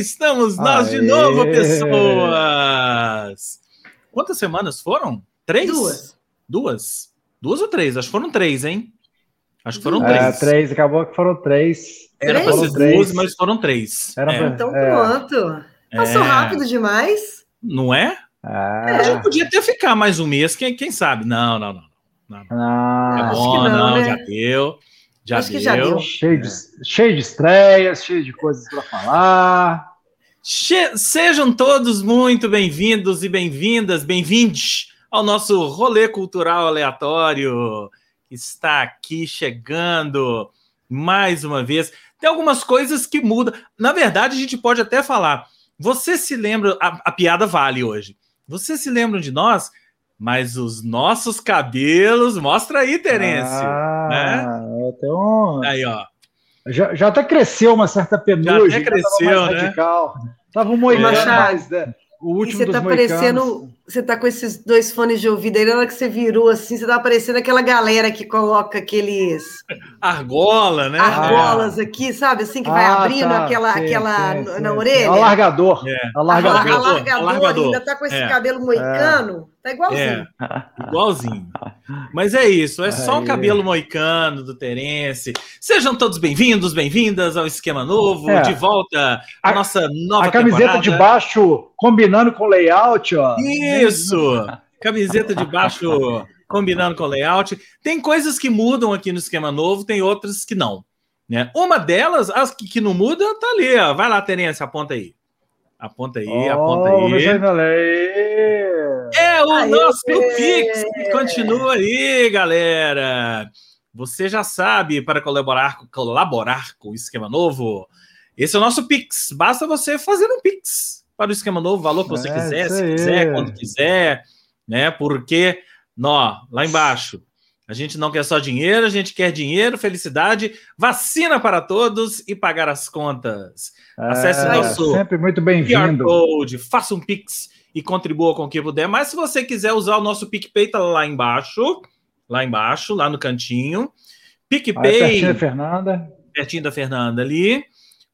estamos nós Aê. de novo, pessoas! Quantas semanas foram? Três? Duas. Duas? Duas ou três? Acho que foram três, hein? Acho que foram é, três. três, acabou que foram três. Era para ser três. duas, mas foram três. Era é. Então é. pronto. Passou é. rápido demais. Não é? Ah. A gente podia até ficar mais um mês, quem, quem sabe? Não, não, não. não, não. Ah, é bom, não, não né? já deu. Já acho deu. que já deu. Cheio de, cheio de estreias, cheio de coisas para falar. Che Sejam todos muito bem-vindos e bem-vindas, bem-vindos ao nosso rolê cultural aleatório. Está aqui chegando mais uma vez. Tem algumas coisas que mudam. Na verdade, a gente pode até falar. Você se lembra, a, a piada vale hoje. Você se lembra de nós? Mas os nossos cabelos, mostra aí, Terence. Ah, né? então... Aí, ó. Já, já até cresceu uma certa penugem. Já até cresceu, né? Radical. Tava um moicano é. mais, né? O último e você tá parecendo. Você tá com esses dois fones de ouvido aí, na hora que você virou assim, você tá parecendo aquela galera que coloca aqueles. Argola, né? Argolas ah. aqui, sabe? Assim, que vai ah, abrindo tá. aquela, sim, aquela sim, na, sim. orelha. Alargador. É. Alargador. Alargador. Alargador. Alargador. Ainda tá com esse é. cabelo moicano. É. Tá igualzinho. É. Igualzinho. Mas é isso, é só o cabelo moicano do Terence. Sejam todos bem-vindos, bem-vindas ao Esquema Novo, é. de volta à nossa nova A camiseta temporada. de baixo combinando com o layout, ó. Isso! Camiseta de baixo combinando com o layout. Tem coisas que mudam aqui no Esquema Novo, tem outras que não. Né? Uma delas, as que, que não muda, tá ali, ó. Vai lá, Terence, aponta aí. Aponta aí, oh, aponta aí. É o Aê, nosso Pix que continua aí, galera. Você já sabe, para colaborar, colaborar com o Esquema Novo, esse é o nosso Pix. Basta você fazer um Pix para o Esquema Novo, valor que você é, quiser, se quiser, quando quiser, né? Porque, nó, lá embaixo, a gente não quer só dinheiro, a gente quer dinheiro, felicidade, vacina para todos e pagar as contas. Acesse é, nosso sempre muito bem-vindo. Code, faça um Pix e contribua com o que puder. Mas se você quiser usar o nosso PicPay, tá lá embaixo, lá embaixo, lá no cantinho. PicPay. Ah, pertinho da Fernanda. Pertinho da Fernanda ali.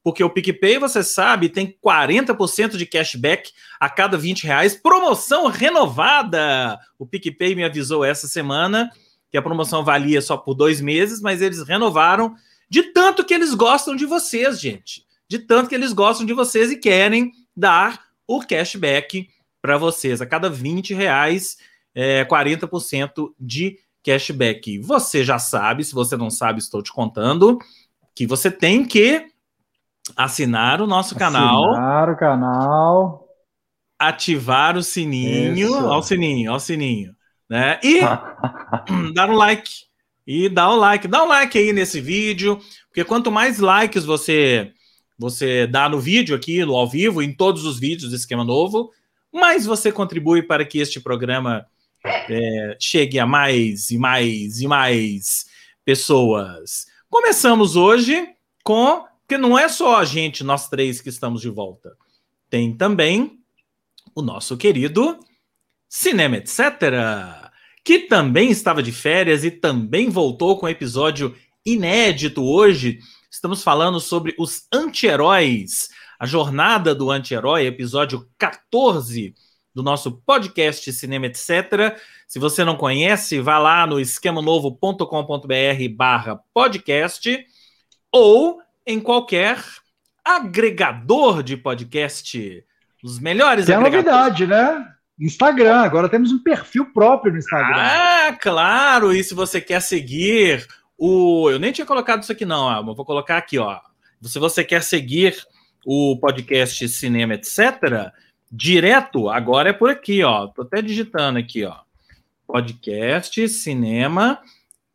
Porque o PicPay, você sabe, tem 40% de cashback a cada 20 reais. Promoção renovada! O PicPay me avisou essa semana que a promoção valia só por dois meses, mas eles renovaram de tanto que eles gostam de vocês, gente de tanto que eles gostam de vocês e querem dar o cashback para vocês. A cada 20 reais, é, 40% de cashback. Você já sabe, se você não sabe, estou te contando, que você tem que assinar o nosso assinar canal. Assinar o canal. Ativar o sininho. Isso. Ao sininho, ao sininho. Né? E dar um like. E dar um like. Dá um like aí nesse vídeo, porque quanto mais likes você você dá no vídeo aqui, no ao vivo, em todos os vídeos do Esquema Novo, mas você contribui para que este programa é, chegue a mais e mais e mais pessoas. Começamos hoje com, porque não é só a gente, nós três que estamos de volta. Tem também o nosso querido Cinema Etc., que também estava de férias e também voltou com episódio inédito hoje Estamos falando sobre os anti-heróis, a jornada do anti-herói, episódio 14 do nosso podcast Cinema Etc. Se você não conhece, vá lá no esquemanovo.com.br barra podcast ou em qualquer agregador de podcast. Os melhores Tem agregadores. novidade, né? Instagram, agora temos um perfil próprio no Instagram. Ah, claro! E se você quer seguir o, eu nem tinha colocado isso aqui, não, ó, vou colocar aqui, ó. Se você quer seguir o podcast Cinema, etc., direto, agora é por aqui, ó. Tô até digitando aqui, ó. Podcast Cinema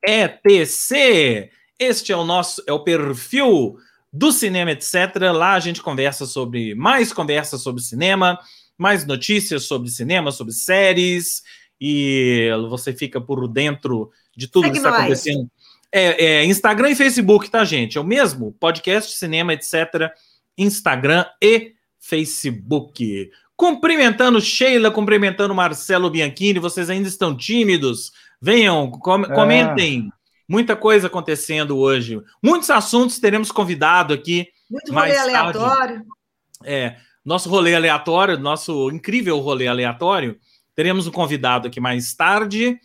ETC. Este é o nosso, é o perfil do Cinema, etc. Lá a gente conversa sobre mais conversas sobre cinema, mais notícias sobre cinema, sobre séries, e você fica por dentro de tudo Segue que está acontecendo é, é, Instagram e Facebook, tá, gente? É o mesmo? Podcast, cinema, etc. Instagram e Facebook. Cumprimentando Sheila, cumprimentando Marcelo Bianchini, vocês ainda estão tímidos? Venham, com, é. comentem. Muita coisa acontecendo hoje. Muitos assuntos teremos convidado aqui. Muito rolê aleatório. É, nosso rolê aleatório, nosso incrível rolê aleatório. Teremos um convidado aqui mais tarde.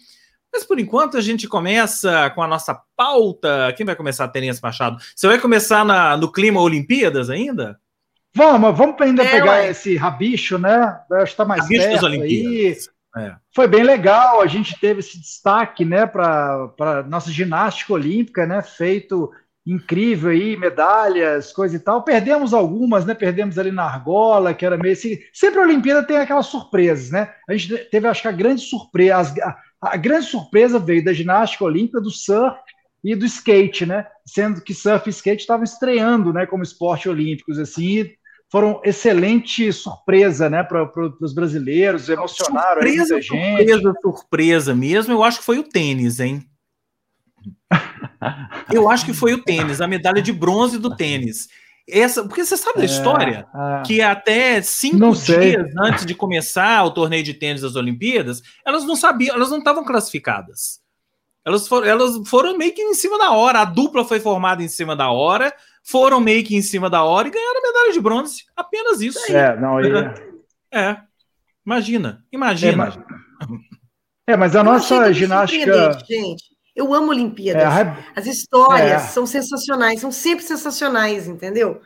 Mas por enquanto a gente começa com a nossa pauta. Quem vai começar, Terence Machado? Você vai começar na, no clima Olimpíadas ainda? Vamos, vamos ainda é, pegar ué. esse rabicho, né? Acho que está mais rabicho perto aí. É. Foi bem legal, a gente teve esse destaque, né, para nossa ginástica olímpica, né, feito incrível aí, medalhas, coisa e tal. Perdemos algumas, né? Perdemos ali na argola, que era meio assim. Sempre a Olimpíada tem aquelas surpresas, né? A gente teve, acho que a grande surpresa, a, a grande surpresa veio da ginástica olímpica, do surf e do skate, né? Sendo que surf e skate estavam estreando, né, como esporte olímpicos, assim, foram excelente surpresa, né, para os brasileiros, emocionaram surpresa, muita gente. Surpresa, surpresa mesmo, eu acho que foi o tênis, hein? eu acho que foi o tênis, a medalha de bronze do tênis. Essa, porque você sabe da é, história é, que até cinco dias antes de começar o torneio de tênis das Olimpíadas, elas não sabiam, elas não estavam classificadas. Elas foram, elas foram meio que em cima da hora. A dupla foi formada em cima da hora foram meio que em cima da hora e ganharam a medalha de bronze. Apenas isso. É, não, aí... é. Imagina, imagina. É, mas, é, mas a nossa ginástica. Gente, eu amo Olimpíadas. É, As histórias é. são sensacionais, são sempre sensacionais, entendeu?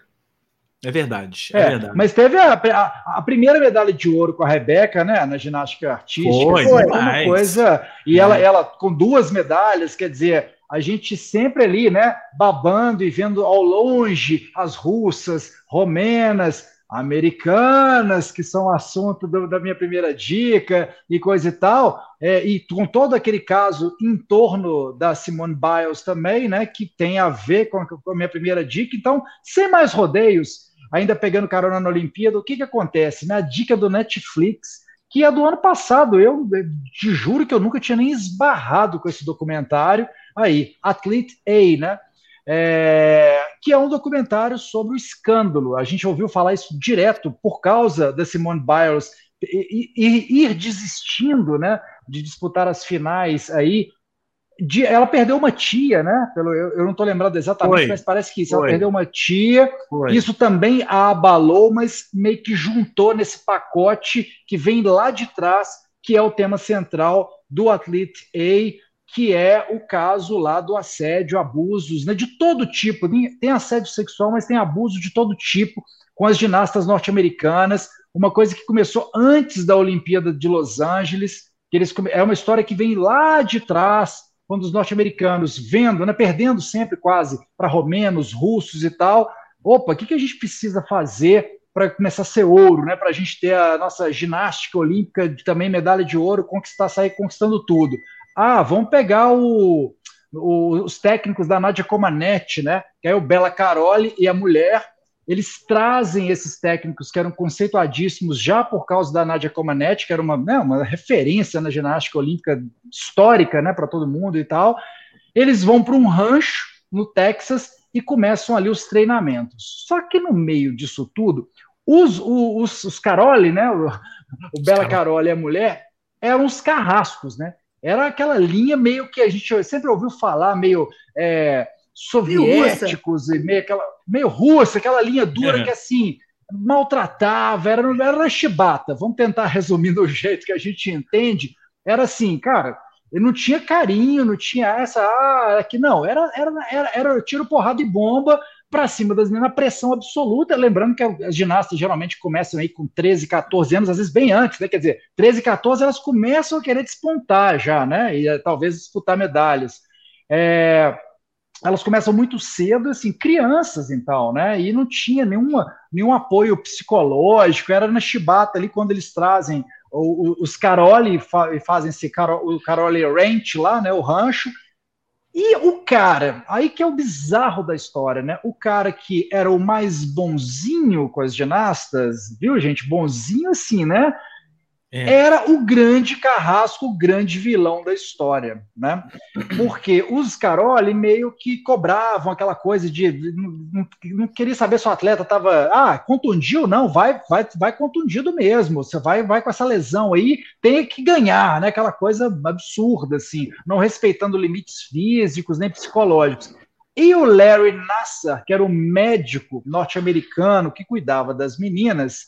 É verdade, é, é verdade. Mas teve a, a, a, primeira medalha de ouro com a Rebeca, né, na ginástica artística. Foi, foi uma coisa. E ela, é. ela com duas medalhas, quer dizer, a gente sempre ali, né, babando e vendo ao longe as russas, romenas, americanas, que são assunto do, da minha primeira dica e coisa e tal, é, e com todo aquele caso em torno da Simone Biles também, né, que tem a ver com a, com a minha primeira dica. Então, sem mais rodeios, ainda pegando carona na Olimpíada, o que, que acontece? Na dica do Netflix, que é do ano passado, eu te juro que eu nunca tinha nem esbarrado com esse documentário, aí, Athlete A, né? É, que é um documentário sobre o escândalo. A gente ouviu falar isso direto por causa da Simone Biles ir desistindo, né, de disputar as finais aí. De, ela perdeu uma tia, né? Pelo, eu, eu não estou lembrando exatamente, mas parece que isso. Ela perdeu uma tia. Isso também a abalou, mas meio que juntou nesse pacote que vem lá de trás, que é o tema central do Athlete A que é o caso lá do assédio, abusos, né, de todo tipo. Tem assédio sexual, mas tem abuso de todo tipo com as ginastas norte-americanas. Uma coisa que começou antes da Olimpíada de Los Angeles, que eles é uma história que vem lá de trás, quando os norte-americanos vendo, né, perdendo sempre quase para romenos, russos e tal. Opa, o que, que a gente precisa fazer para começar a ser ouro, né? Para a gente ter a nossa ginástica olímpica, também medalha de ouro, conquistar, sair conquistando tudo. Ah, vamos pegar o, o, os técnicos da Nadia Comaneci, né? Que é o Bela Caroli e a mulher. Eles trazem esses técnicos que eram conceituadíssimos já por causa da Nadia Comaneci, que era uma, né, uma referência na ginástica olímpica histórica, né, para todo mundo e tal. Eles vão para um rancho no Texas e começam ali os treinamentos. Só que no meio disso tudo, os, os, os Caroli, né, o, o Bela Caroli e a mulher, eram os carrascos, né? Era aquela linha meio que a gente sempre ouviu falar, meio é, soviéticos meio e meio aquela meio russa, aquela linha dura uhum. que assim maltratava, era, era chibata. Vamos tentar resumir do jeito que a gente entende. Era assim, cara, ele não tinha carinho, não tinha essa, ah, aqui não, era, era, era, era tiro, porrada e bomba, para cima das meninas, na pressão absoluta. Lembrando que as ginastas geralmente começam aí com 13, 14 anos, às vezes bem antes, né? Quer dizer, 13, 14 elas começam a querer despontar já, né? E eh, talvez disputar medalhas. É, elas começam muito cedo, assim, crianças então, né? E não tinha nenhuma, nenhum apoio psicológico, era na chibata ali quando eles trazem os Caroli fazem esse o Caroli Ranch lá, né? O rancho e o cara, aí que é o bizarro da história, né? O cara que era o mais bonzinho com as ginastas, viu, gente? Bonzinho assim, né? É. era o grande carrasco, o grande vilão da história, né? Porque os Caroli meio que cobravam aquela coisa de não, não queria saber se o atleta estava, ah, contundiu, não, vai, vai, vai contundido mesmo. Você vai, vai com essa lesão aí, tem que ganhar, né? Aquela coisa absurda assim, não respeitando limites físicos nem psicológicos. E o Larry Nassar, que era o médico norte-americano que cuidava das meninas,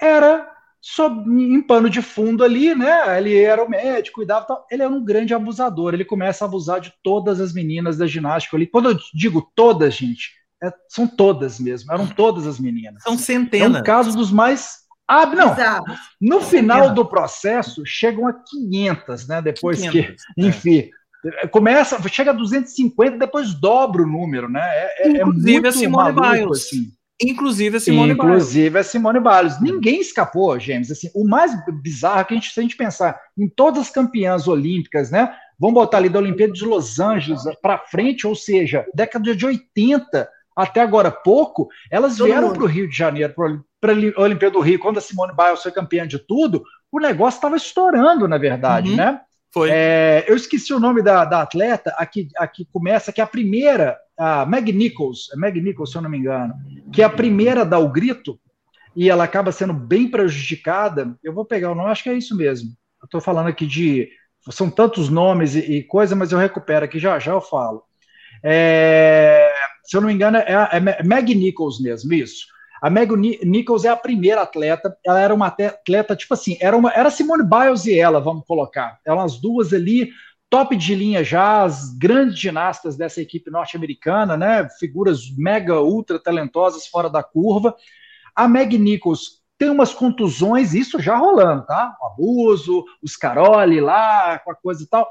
era sob, em pano de fundo ali, né? Ele era o médico, cuidava tal. Ele era um grande abusador. Ele começa a abusar de todas as meninas da ginástica ali. Quando eu digo todas, gente, é, são todas mesmo. Eram todas as meninas. São centenas. É um caso dos mais ah, não. No final do processo, chegam a 500, né? Depois 500, que, é. enfim, começa, chega a 250, depois dobra o número, né? É, é Inclusive é muito a Simone maluco, Biles. Assim. Inclusive a Simone Inclusive Biles. Inclusive a Simone Biles. Ninguém escapou, James. Assim, o mais bizarro é que a gente, se a gente pensar em todas as campeãs olímpicas, né? Vamos botar ali da Olimpíada de Los Angeles para frente, ou seja, década de 80 até agora pouco, elas Todo vieram para o Rio de Janeiro, para a Olimpíada do Rio, quando a Simone Biles foi campeã de tudo, o negócio estava estourando, na verdade, uhum. né? Foi. É, eu esqueci o nome da, da atleta, aqui, aqui começa, que é a primeira, a Meg Nichols, é Meg Nichols, se eu não me engano, que é a primeira a dar o grito, e ela acaba sendo bem prejudicada. Eu vou pegar o nome, acho que é isso mesmo. Eu estou falando aqui de. São tantos nomes e, e coisa, mas eu recupero aqui já já eu falo. É, se eu não me engano, é, é Meg Nichols mesmo, isso. A Meg Nichols é a primeira atleta, ela era uma atleta, tipo assim, era, uma, era Simone Biles e ela, vamos colocar. Eram as duas ali, top de linha já, as grandes ginastas dessa equipe norte-americana, né? Figuras mega, ultra talentosas fora da curva. A Meg Nichols tem umas contusões, isso já rolando, tá? O abuso, os Caroli lá, com a coisa e tal.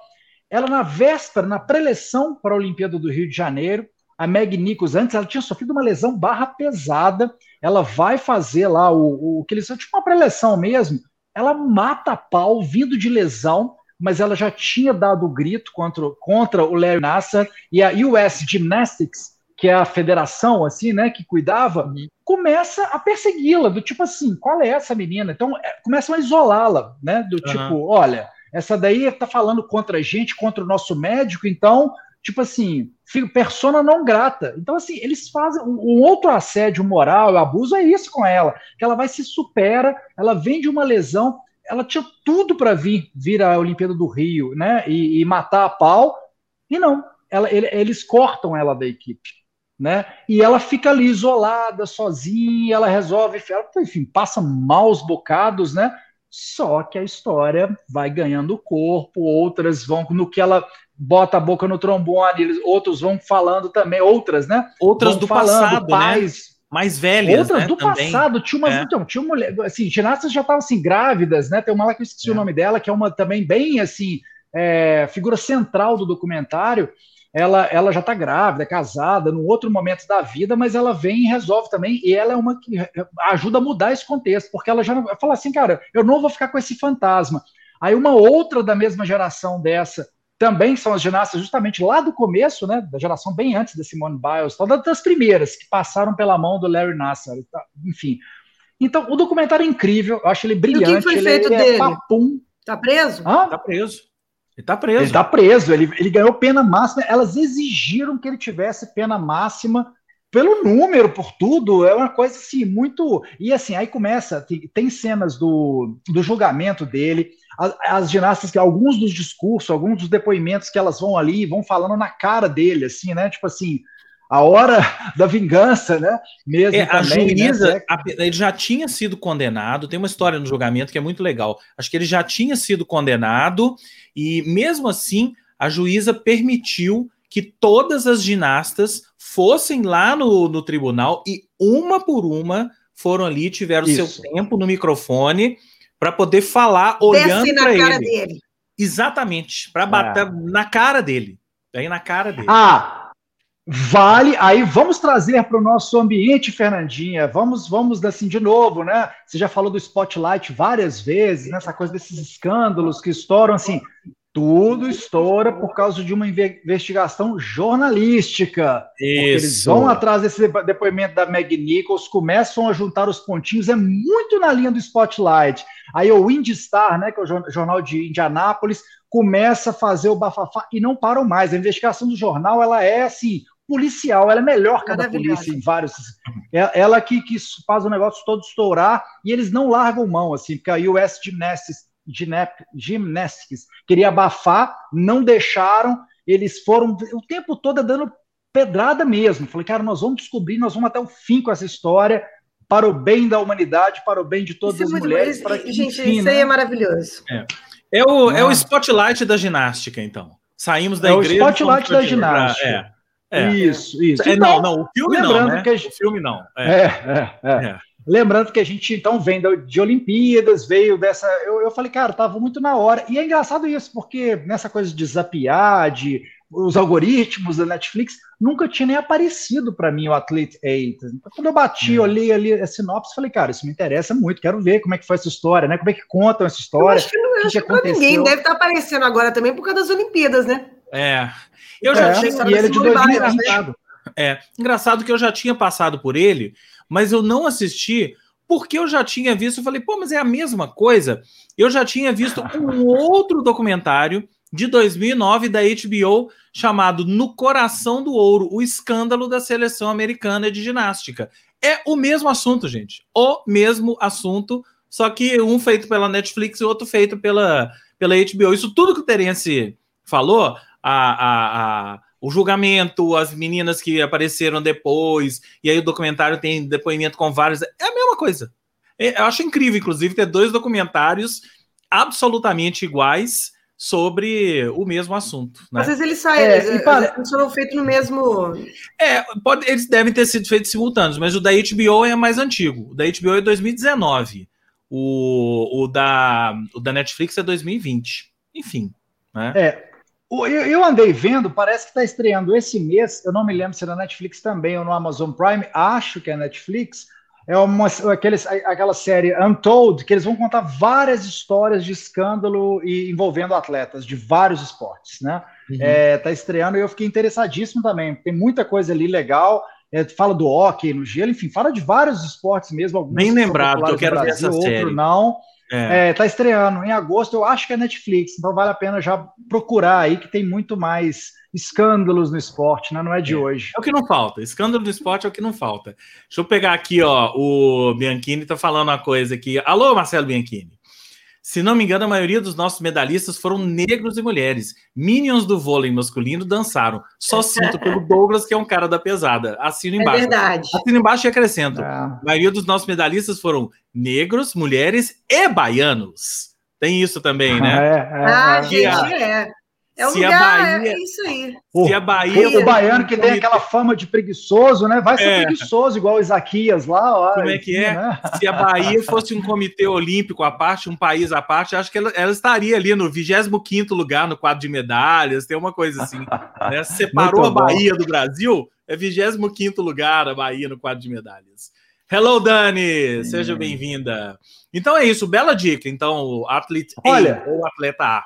Ela, na véspera, na preleção para a Olimpíada do Rio de Janeiro, a Meg Nichols, antes, ela tinha sofrido uma lesão barra pesada. Ela vai fazer lá o, o que eles tipo uma preleção mesmo. Ela mata pau, vindo de lesão, mas ela já tinha dado o grito contra, contra o Larry Nassar e a US Gymnastics, que é a federação, assim, né, que cuidava, uhum. começa a persegui-la, do tipo assim, qual é essa menina? Então, é, começam a isolá-la, né, do tipo, uhum. olha, essa daí tá falando contra a gente, contra o nosso médico, então tipo assim, persona não grata. Então, assim, eles fazem um outro assédio moral, abuso é isso com ela, que ela vai se supera, ela vem de uma lesão, ela tinha tudo para vir, vir à Olimpíada do Rio, né, e, e matar a pau, e não, ela, ele, eles cortam ela da equipe, né, e ela fica ali isolada, sozinha, ela resolve, enfim, passa maus bocados, né, só que a história vai ganhando corpo, outras vão no que ela bota a boca no trombone, outros vão falando também, outras, né? Outras vão do falando, passado, né? pais, né? Mais velhas, Outras né, do também. passado, tinha uma, é. então, tinha uma, assim, ginastas já estavam assim, grávidas, né? Tem uma lá que eu esqueci é. o nome dela, que é uma também bem, assim, é, figura central do documentário, ela, ela já está grávida, é casada, num outro momento da vida, mas ela vem e resolve também, e ela é uma que ajuda a mudar esse contexto, porque ela já fala assim, cara, eu não vou ficar com esse fantasma. Aí uma outra da mesma geração dessa, também são as ginastas justamente lá do começo, né, da geração bem antes da Simone Biles, tal, das primeiras que passaram pela mão do Larry Nassar, enfim. Então, o documentário é incrível, eu acho ele brilhante. E o que foi ele, feito ele é dele? É papum. Tá preso? Hã? Tá preso. Ele tá preso. Ele tá preso, ele, ele ganhou pena máxima, elas exigiram que ele tivesse pena máxima pelo número, por tudo, é uma coisa assim, muito. E assim, aí começa, tem, tem cenas do, do julgamento dele, as, as, ginastas, que alguns dos discursos, alguns dos depoimentos que elas vão ali, vão falando na cara dele, assim, né? Tipo assim, a hora da vingança, né? Mesmo é, também, a né? juíza, né? ele já tinha sido condenado. Tem uma história no julgamento que é muito legal. Acho que ele já tinha sido condenado e mesmo assim a juíza permitiu que todas as ginastas fossem lá no, no tribunal e uma por uma foram ali, tiveram Isso. seu tempo no microfone para poder falar olhando para ele. Dele. Exatamente, para bater é. na cara dele. Aí na cara dele. Ah, vale. Aí vamos trazer para o nosso ambiente, Fernandinha. Vamos, vamos assim de novo, né? Você já falou do spotlight várias vezes, nessa né? coisa desses escândalos que estouram assim. Tudo estoura por causa de uma investigação jornalística. Eles vão atrás desse depoimento da Meg Nichols, começam a juntar os pontinhos, é muito na linha do Spotlight. Aí o Star, né, que é o jornal de Indianápolis, começa a fazer o bafafá e não param mais. A investigação do jornal, ela é assim, policial, ela é melhor que a da polícia em vários. É, ela que, que faz o negócio todo estourar e eles não largam mão, assim, porque a US Gymnastics Gymnastics queria abafar, não deixaram, eles foram o tempo todo dando pedrada mesmo. Falei, cara, nós vamos descobrir, nós vamos até o fim com essa história, para o bem da humanidade, para o bem de todas isso é as é mulheres. Para que, gente, enfim, isso aí né? é maravilhoso. É. É, o, é o spotlight da ginástica, então. Saímos da é igreja. É o spotlight da ginástica. É. É. Isso, isso. É, então, não, não, o filme não, né? Que gente... O filme não. É. É, é, é, é. Lembrando que a gente, então, vem de Olimpíadas, veio dessa. Eu, eu falei, cara, tava muito na hora. E é engraçado isso, porque nessa coisa de zapiar, de os algoritmos da Netflix, nunca tinha nem aparecido para mim o Athlete 8. Então, quando eu bati, hum. olhei ali a sinopse, falei, cara, isso me interessa muito, quero ver como é que foi essa história, né? Como é que contam essa história. Eu acho que, não, que, que aconteceu. ninguém deve estar tá aparecendo agora também por causa das Olimpíadas, né? É. Eu já é, tinha. E ele de 2020. É. Engraçado que eu já tinha passado por ele mas eu não assisti porque eu já tinha visto. Eu falei, pô, mas é a mesma coisa. Eu já tinha visto um outro documentário de 2009 da HBO chamado No Coração do Ouro, o escândalo da seleção americana de ginástica. É o mesmo assunto, gente. O mesmo assunto, só que um feito pela Netflix e outro feito pela, pela HBO. Isso tudo que o Terence falou, a, a, a o julgamento, as meninas que apareceram depois, e aí o documentário tem depoimento com vários. É a mesma coisa. É, eu acho incrível, inclusive, ter dois documentários absolutamente iguais sobre o mesmo assunto. Né? Às vezes eles saem, é, eles, para... eles foram feitos no mesmo. É, pode, eles devem ter sido feitos simultâneos, mas o da HBO é mais antigo. O da HBO é 2019. O, o, da, o da Netflix é 2020. Enfim. Né? É, eu, andei vendo, parece que está estreando esse mês. Eu não me lembro se é na Netflix também ou no Amazon Prime. Acho que é Netflix. É uma, aqueles, aquela série Untold, que eles vão contar várias histórias de escândalo e envolvendo atletas de vários esportes, né? Uhum. É, tá estreando e eu fiquei interessadíssimo também. Tem muita coisa ali legal. É, fala do hockey no gelo, enfim, fala de vários esportes mesmo. Bem lembrado, que eu quero ver essa série. Outro não. É. é. tá estreando em agosto, eu acho que é Netflix, então vale a pena já procurar aí que tem muito mais escândalos no esporte, né? Não é de é. hoje. É o que não falta. Escândalo do esporte é o que não falta. Deixa eu pegar aqui, ó, o Bianchini tá falando uma coisa aqui. Alô, Marcelo Bianchini. Se não me engano, a maioria dos nossos medalhistas foram negros e mulheres. Minions do vôlei masculino dançaram. Só sinto pelo Douglas, que é um cara da pesada. Assino é embaixo. É verdade. Assino embaixo e acrescento. É. A maioria dos nossos medalhistas foram negros, mulheres e baianos. Tem isso também, né? É, é, ah, gente, é. É um se lugar, a Bahia, é isso aí. Se a Bahia. O, o baiano que tem aquela fama de preguiçoso, né? Vai ser é. preguiçoso, igual o Isaquias lá. Ó, Como é que é? Né? Se a Bahia fosse um comitê olímpico à parte, um país à parte, acho que ela, ela estaria ali no 25 lugar no quadro de medalhas, tem uma coisa assim. Né? Separou a Bahia do Brasil, é 25 lugar a Bahia no quadro de medalhas. Hello, Dani! Seja bem-vinda. Então é isso, bela dica. Então, o atleta Olha, A ou atleta A.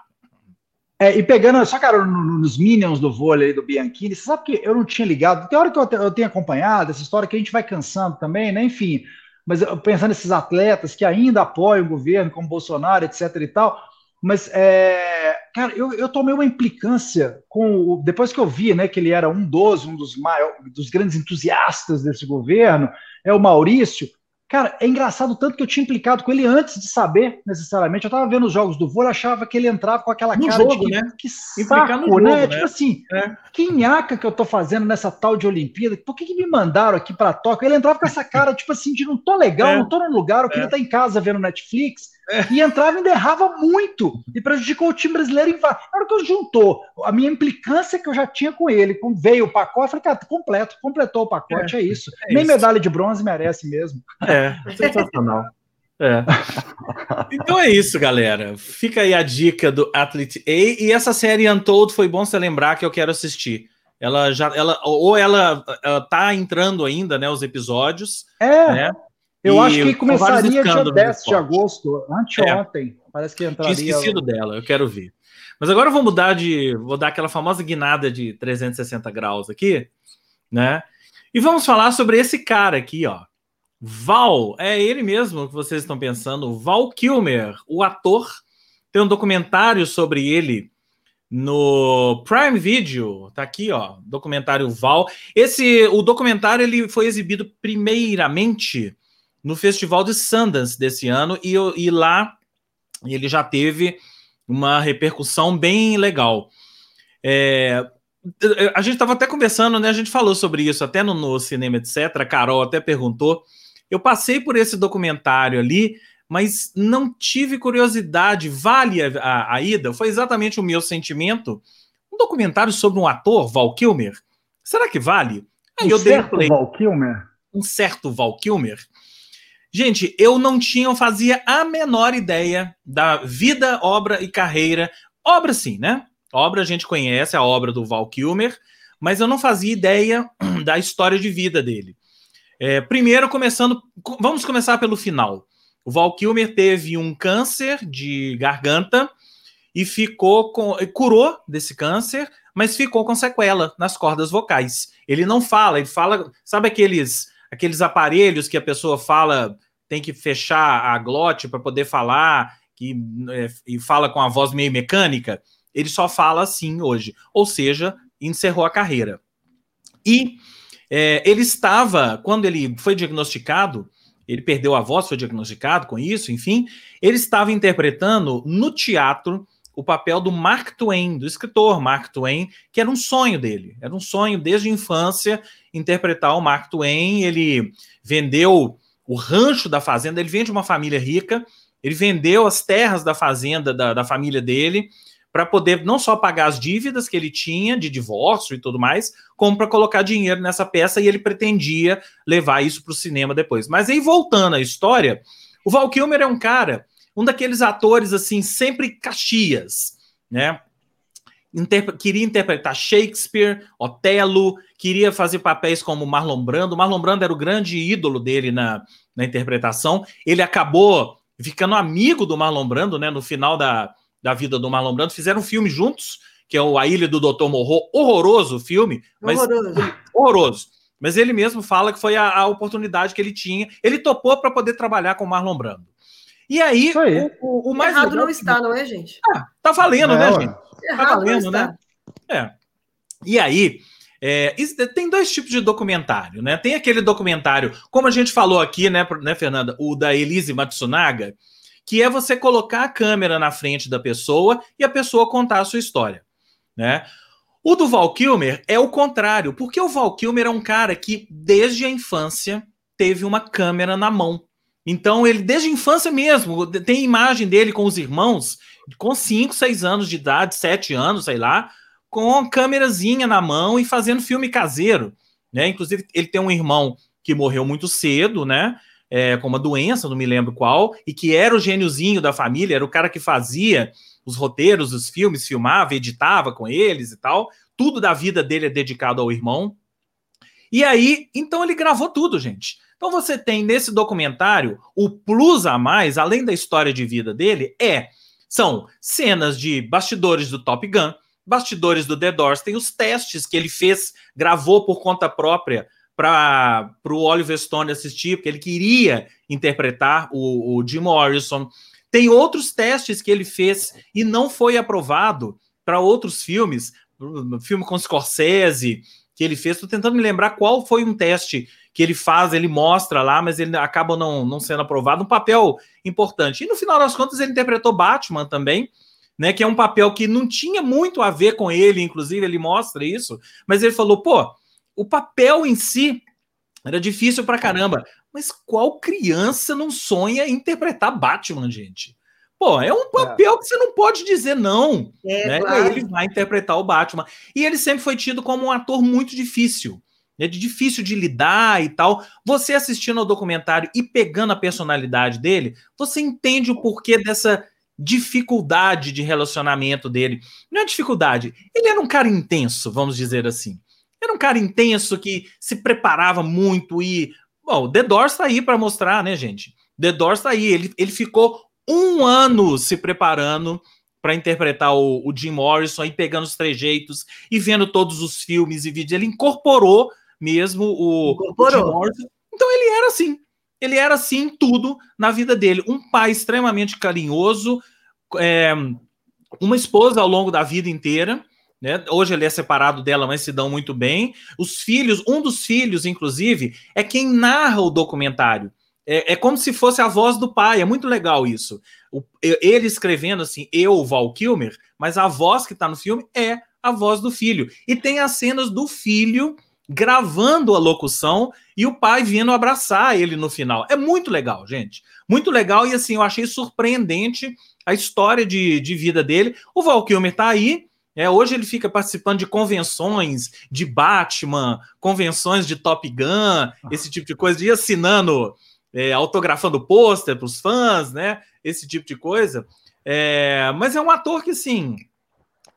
É, e pegando, só cara, nos Minions do vôlei do Bianchini, você sabe que eu não tinha ligado, tem hora que eu, eu tenho acompanhado essa história que a gente vai cansando também, né? Enfim, mas pensando nesses atletas que ainda apoiam o governo, como Bolsonaro, etc e tal, mas, é, cara, eu, eu tomei uma implicância com o, depois que eu vi, né, que ele era um dos, um dos maiores, dos grandes entusiastas desse governo, é o Maurício, Cara, é engraçado tanto que eu tinha implicado com ele antes de saber, necessariamente. Eu tava vendo os jogos do vôlei, achava que ele entrava com aquela no cara jogo, de que, né? que saco, no jogo, né? né? Tipo assim, é. que nhaca que eu tô fazendo nessa tal de Olimpíada? Por que, que me mandaram aqui para Tóquio? Ele entrava com essa cara, tipo assim, de não tô legal, é. não tô no lugar, eu queria é. estar em casa vendo Netflix. E entrava e errava muito. E prejudicou o time brasileiro em Na hora que eu juntou a minha implicância que eu já tinha com ele, com veio o pacote, eu falei, cara, completo, completou o pacote, é, é isso. É Nem isso. medalha de bronze merece mesmo. É, sensacional. É. Então é isso, galera. Fica aí a dica do Athlete A. E essa série Untold foi bom você lembrar que eu quero assistir. Ela já, ela, ou ela, ela tá entrando ainda, né, os episódios. É. Né? Eu e acho que começaria dia 10 de agosto, anteontem. É. Parece que entraria... Tinha esquecido dela, eu quero ver. Mas agora eu vou mudar de. Vou dar aquela famosa guinada de 360 graus aqui, né? E vamos falar sobre esse cara aqui, ó. Val, é ele mesmo que vocês estão pensando, Val Kilmer, o ator. Tem um documentário sobre ele no Prime Video, tá aqui, ó, documentário Val. Esse, o documentário ele foi exibido primeiramente no Festival de Sundance desse ano e, e lá ele já teve uma repercussão bem legal. É, a gente estava até conversando, né? A gente falou sobre isso até no, no cinema, etc. A Carol até perguntou. Eu passei por esse documentário ali, mas não tive curiosidade. Vale a, a, a, ida? Foi exatamente o meu sentimento. Um documentário sobre um ator, Val Kilmer. Será que vale? Aí um eu certo dei Val Kilmer? Um certo Val Kilmer. Gente, eu não tinha, eu fazia a menor ideia da vida, obra e carreira. Obra, sim, né? Obra a gente conhece, a obra do Val Kilmer, mas eu não fazia ideia da história de vida dele. É, primeiro, começando, vamos começar pelo final. O Val Kilmer teve um câncer de garganta e ficou com, curou desse câncer, mas ficou com sequela nas cordas vocais. Ele não fala, ele fala, sabe aqueles aqueles aparelhos que a pessoa fala, tem que fechar a glote para poder falar, que, é, e fala com a voz meio mecânica, ele só fala assim hoje. Ou seja, encerrou a carreira. E é, ele estava, quando ele foi diagnosticado, ele perdeu a voz, foi diagnosticado com isso, enfim, ele estava interpretando no teatro o papel do Mark Twain, do escritor Mark Twain, que era um sonho dele. Era um sonho desde a infância interpretar o Mark Twain. Ele vendeu o rancho da fazenda, ele vem de uma família rica, ele vendeu as terras da fazenda da, da família dele para poder não só pagar as dívidas que ele tinha de divórcio e tudo mais, como para colocar dinheiro nessa peça e ele pretendia levar isso para o cinema depois. Mas aí voltando à história, o Val Kilmer é um cara um daqueles atores assim, sempre Caxias, né? Interp queria interpretar Shakespeare, Otelo, queria fazer papéis como Marlon Brando. Marlon Brando era o grande ídolo dele na, na interpretação. Ele acabou ficando amigo do Marlon Brando, né? No final da, da vida do Marlon Brando, fizeram um filme juntos, que é o A Ilha do Dr. Morro. Horroroso o filme, mas horroroso. horroroso. Mas ele mesmo fala que foi a, a oportunidade que ele tinha. Ele topou para poder trabalhar com o Marlon Brando. E aí, aí. O, o, o, mais errado legal... não está, não é, gente? Ah, tá valendo, né, gente? Tá valendo, né? É. E aí, é, tem dois tipos de documentário, né? Tem aquele documentário, como a gente falou aqui, né, né, Fernanda, o da Elise Matsunaga, que é você colocar a câmera na frente da pessoa e a pessoa contar a sua história, né? O do Val Kilmer é o contrário, porque o Val Kilmer é um cara que, desde a infância, teve uma câmera na mão. Então, ele, desde a infância mesmo, tem imagem dele com os irmãos, com 5, 6 anos de idade, 7 anos, sei lá, com câmerazinha na mão e fazendo filme caseiro. Né? Inclusive, ele tem um irmão que morreu muito cedo, né? É, com uma doença, não me lembro qual, e que era o gêniozinho da família, era o cara que fazia os roteiros, os filmes, filmava, editava com eles e tal. Tudo da vida dele é dedicado ao irmão. E aí, então ele gravou tudo, gente. Então você tem nesse documentário o plus a mais, além da história de vida dele, é são cenas de bastidores do Top Gun, bastidores do The Doors, tem os testes que ele fez, gravou por conta própria para o Oliver Stone assistir, porque ele queria interpretar o, o Jim Morrison. Tem outros testes que ele fez e não foi aprovado para outros filmes, filme com Scorsese que ele fez. Estou tentando me lembrar qual foi um teste que ele faz, ele mostra lá, mas ele acaba não, não sendo aprovado, um papel importante. E no final das contas, ele interpretou Batman também, né? Que é um papel que não tinha muito a ver com ele, inclusive, ele mostra isso, mas ele falou: pô, o papel em si era difícil pra caramba. Mas qual criança não sonha interpretar Batman, gente? Pô, é um papel é. que você não pode dizer não. É, né? claro. Ele vai interpretar o Batman. E ele sempre foi tido como um ator muito difícil é de difícil de lidar e tal. Você assistindo ao documentário e pegando a personalidade dele, você entende o porquê dessa dificuldade de relacionamento dele. Não é dificuldade, ele era um cara intenso, vamos dizer assim. Era um cara intenso que se preparava muito e. Bom, o The Doors tá aí para mostrar, né, gente? The Doors tá aí. Ele, ele ficou um ano se preparando para interpretar o, o, Jim Morrison, e pegando os trejeitos e vendo todos os filmes e vídeos. Ele incorporou mesmo o, incorporou. o Morrison. Então ele era assim. Ele era assim tudo na vida dele. Um pai extremamente carinhoso, é, uma esposa ao longo da vida inteira. Né? Hoje ele é separado dela, mas se dão muito bem. Os filhos, um dos filhos, inclusive, é quem narra o documentário. É, é como se fosse a voz do pai. É muito legal isso. O, ele escrevendo assim, eu, Val Kilmer, mas a voz que está no filme é a voz do filho. E tem as cenas do filho gravando a locução e o pai vindo abraçar ele no final. É muito legal, gente. Muito legal. E assim, eu achei surpreendente a história de, de vida dele. O Val Kilmer tá aí. É, hoje ele fica participando de convenções de Batman, convenções de Top Gun, esse tipo de coisa, e assinando, é, autografando pôster para os fãs, né? Esse tipo de coisa. É, mas é um ator que, sim,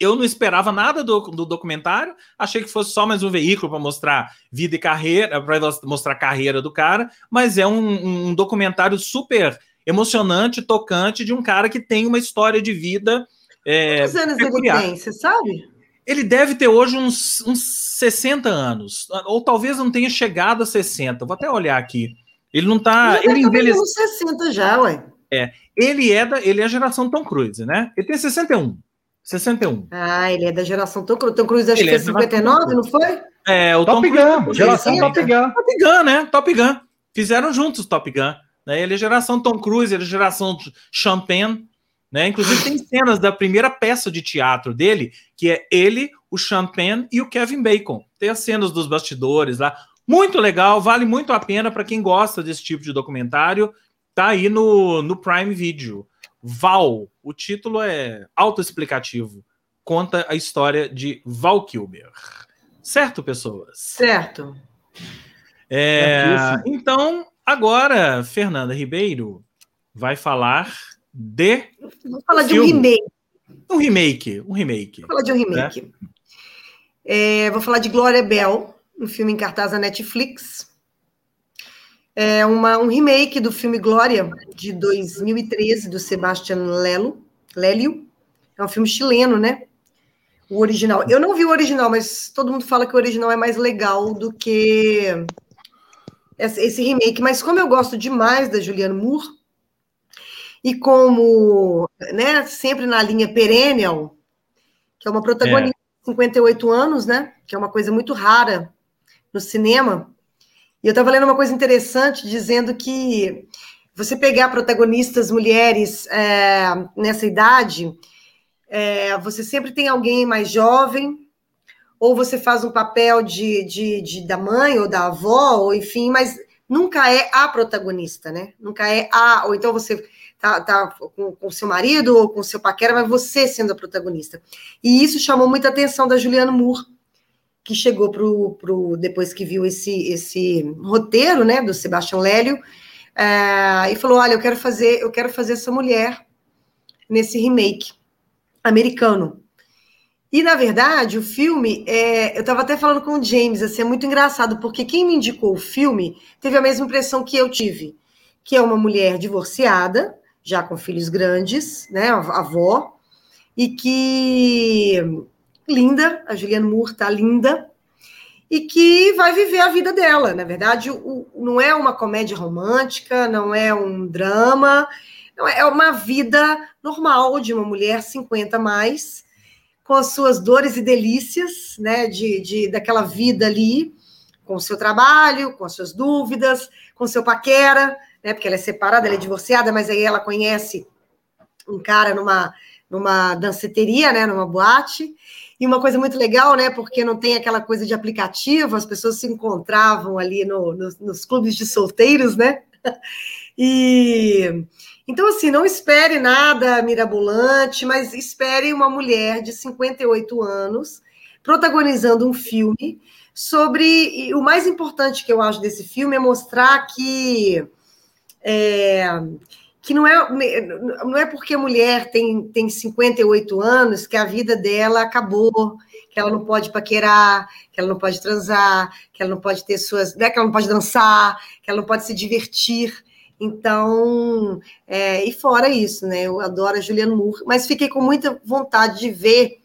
eu não esperava nada do, do documentário, achei que fosse só mais um veículo para mostrar vida e carreira, para mostrar a carreira do cara, mas é um, um, documentário super emocionante, tocante, de um cara que tem uma história de vida. É, Quantos anos peculiar. ele tem, você sabe? Ele deve ter hoje uns, uns 60 anos, ou talvez não tenha chegado a 60. Vou até olhar aqui. Ele não tá. Ele, ele envelheceu. uns 60 já, ué. É. Ele é da, ele é a geração Tom Cruise, né? Ele tem 61. 61. Ah, ele é da geração Tom Cruise. Tom Cruise acho ele que é 59, não foi? É, o Top Tom Gun, Cruise, geração Top Gun. Top Gun, né? Top Gun. Fizeram juntos Top Gun. Né? Ele é geração Tom Cruise, ele é geração Champagne. Né? Inclusive, tem cenas da primeira peça de teatro dele, que é ele, o Champagne e o Kevin Bacon. Tem as cenas dos bastidores lá. Muito legal, vale muito a pena para quem gosta desse tipo de documentário. Tá aí no, no Prime Video. Val. O título é autoexplicativo. Conta a história de Val Kilmer. Certo, pessoas? Certo. É, então, agora, Fernanda Ribeiro vai falar de. Vou falar de um remake. Um remake, um remake. Vou falar de um remake. Né? É, vou falar de Glória Bell, um filme em cartaz na Netflix é uma, um remake do filme Glória, de 2013, do Sebastian Lelo, Lélio. É um filme chileno, né? O original. Eu não vi o original, mas todo mundo fala que o original é mais legal do que esse remake. Mas como eu gosto demais da Julianne Moore, e como, né, sempre na linha Perennial, que é uma protagonista é. de 58 anos, né? Que é uma coisa muito rara no cinema. E eu estava lendo uma coisa interessante dizendo que você pegar protagonistas mulheres é, nessa idade, é, você sempre tem alguém mais jovem, ou você faz um papel de, de, de, da mãe ou da avó, ou enfim, mas nunca é a protagonista, né? Nunca é a. Ou então você tá, tá com, com seu marido ou com seu paquera, mas você sendo a protagonista. E isso chamou muita atenção da Juliana Moore que chegou pro, pro depois que viu esse, esse roteiro, né, do Sebastião Lélio, é, e falou: olha, eu quero fazer, eu quero fazer essa mulher nesse remake americano. E na verdade, o filme, é, eu estava até falando com o James, assim, é muito engraçado, porque quem me indicou o filme teve a mesma impressão que eu tive, que é uma mulher divorciada, já com filhos grandes, né, avó, e que linda, a Julianne Moore tá linda, e que vai viver a vida dela. Na verdade, o, não é uma comédia romântica, não é um drama, não é, é uma vida normal de uma mulher 50 mais, com as suas dores e delícias, né, de, de daquela vida ali, com o seu trabalho, com as suas dúvidas, com o seu paquera, né, porque ela é separada, ela é divorciada, mas aí ela conhece um cara numa, numa danceteria, né, numa boate, e uma coisa muito legal, né? Porque não tem aquela coisa de aplicativo, as pessoas se encontravam ali no, no, nos clubes de solteiros, né? E então, assim, não espere nada mirabolante, mas espere uma mulher de 58 anos protagonizando um filme sobre. O mais importante que eu acho desse filme é mostrar que. É, que não é, não é porque a mulher tem, tem 58 anos que a vida dela acabou, que ela não pode paquerar, que ela não pode transar, que ela não pode ter suas. Né, que ela não pode dançar, que ela não pode se divertir. Então, é, e fora isso, né? Eu adoro a Julianne Moore, mas fiquei com muita vontade de ver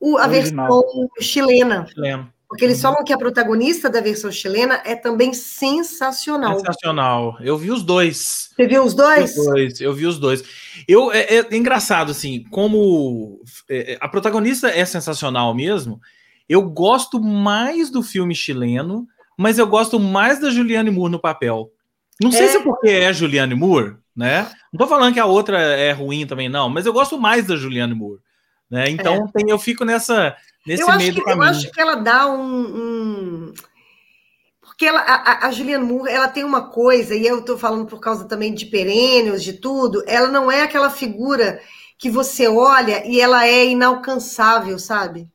o, a Original. versão chilena. Chileno. Porque eles uhum. falam que a protagonista da versão chilena é também sensacional. Sensacional. Eu vi os dois. Você viu os dois? Os dois. Eu vi os dois. Eu, é, é engraçado, assim, como é, a protagonista é sensacional mesmo, eu gosto mais do filme chileno, mas eu gosto mais da Juliane Moore no papel. Não sei é. se é porque é Juliane Moore, né? Não tô falando que a outra é ruim também, não, mas eu gosto mais da Juliane Moore. Né? Então é. tem, eu fico nessa, nesse eu meio do caminho. Eu acho que ela dá um. um... Porque ela, a, a Julianne Moore, ela tem uma coisa, e eu estou falando por causa também de perênios, de tudo, ela não é aquela figura que você olha e ela é inalcançável, sabe?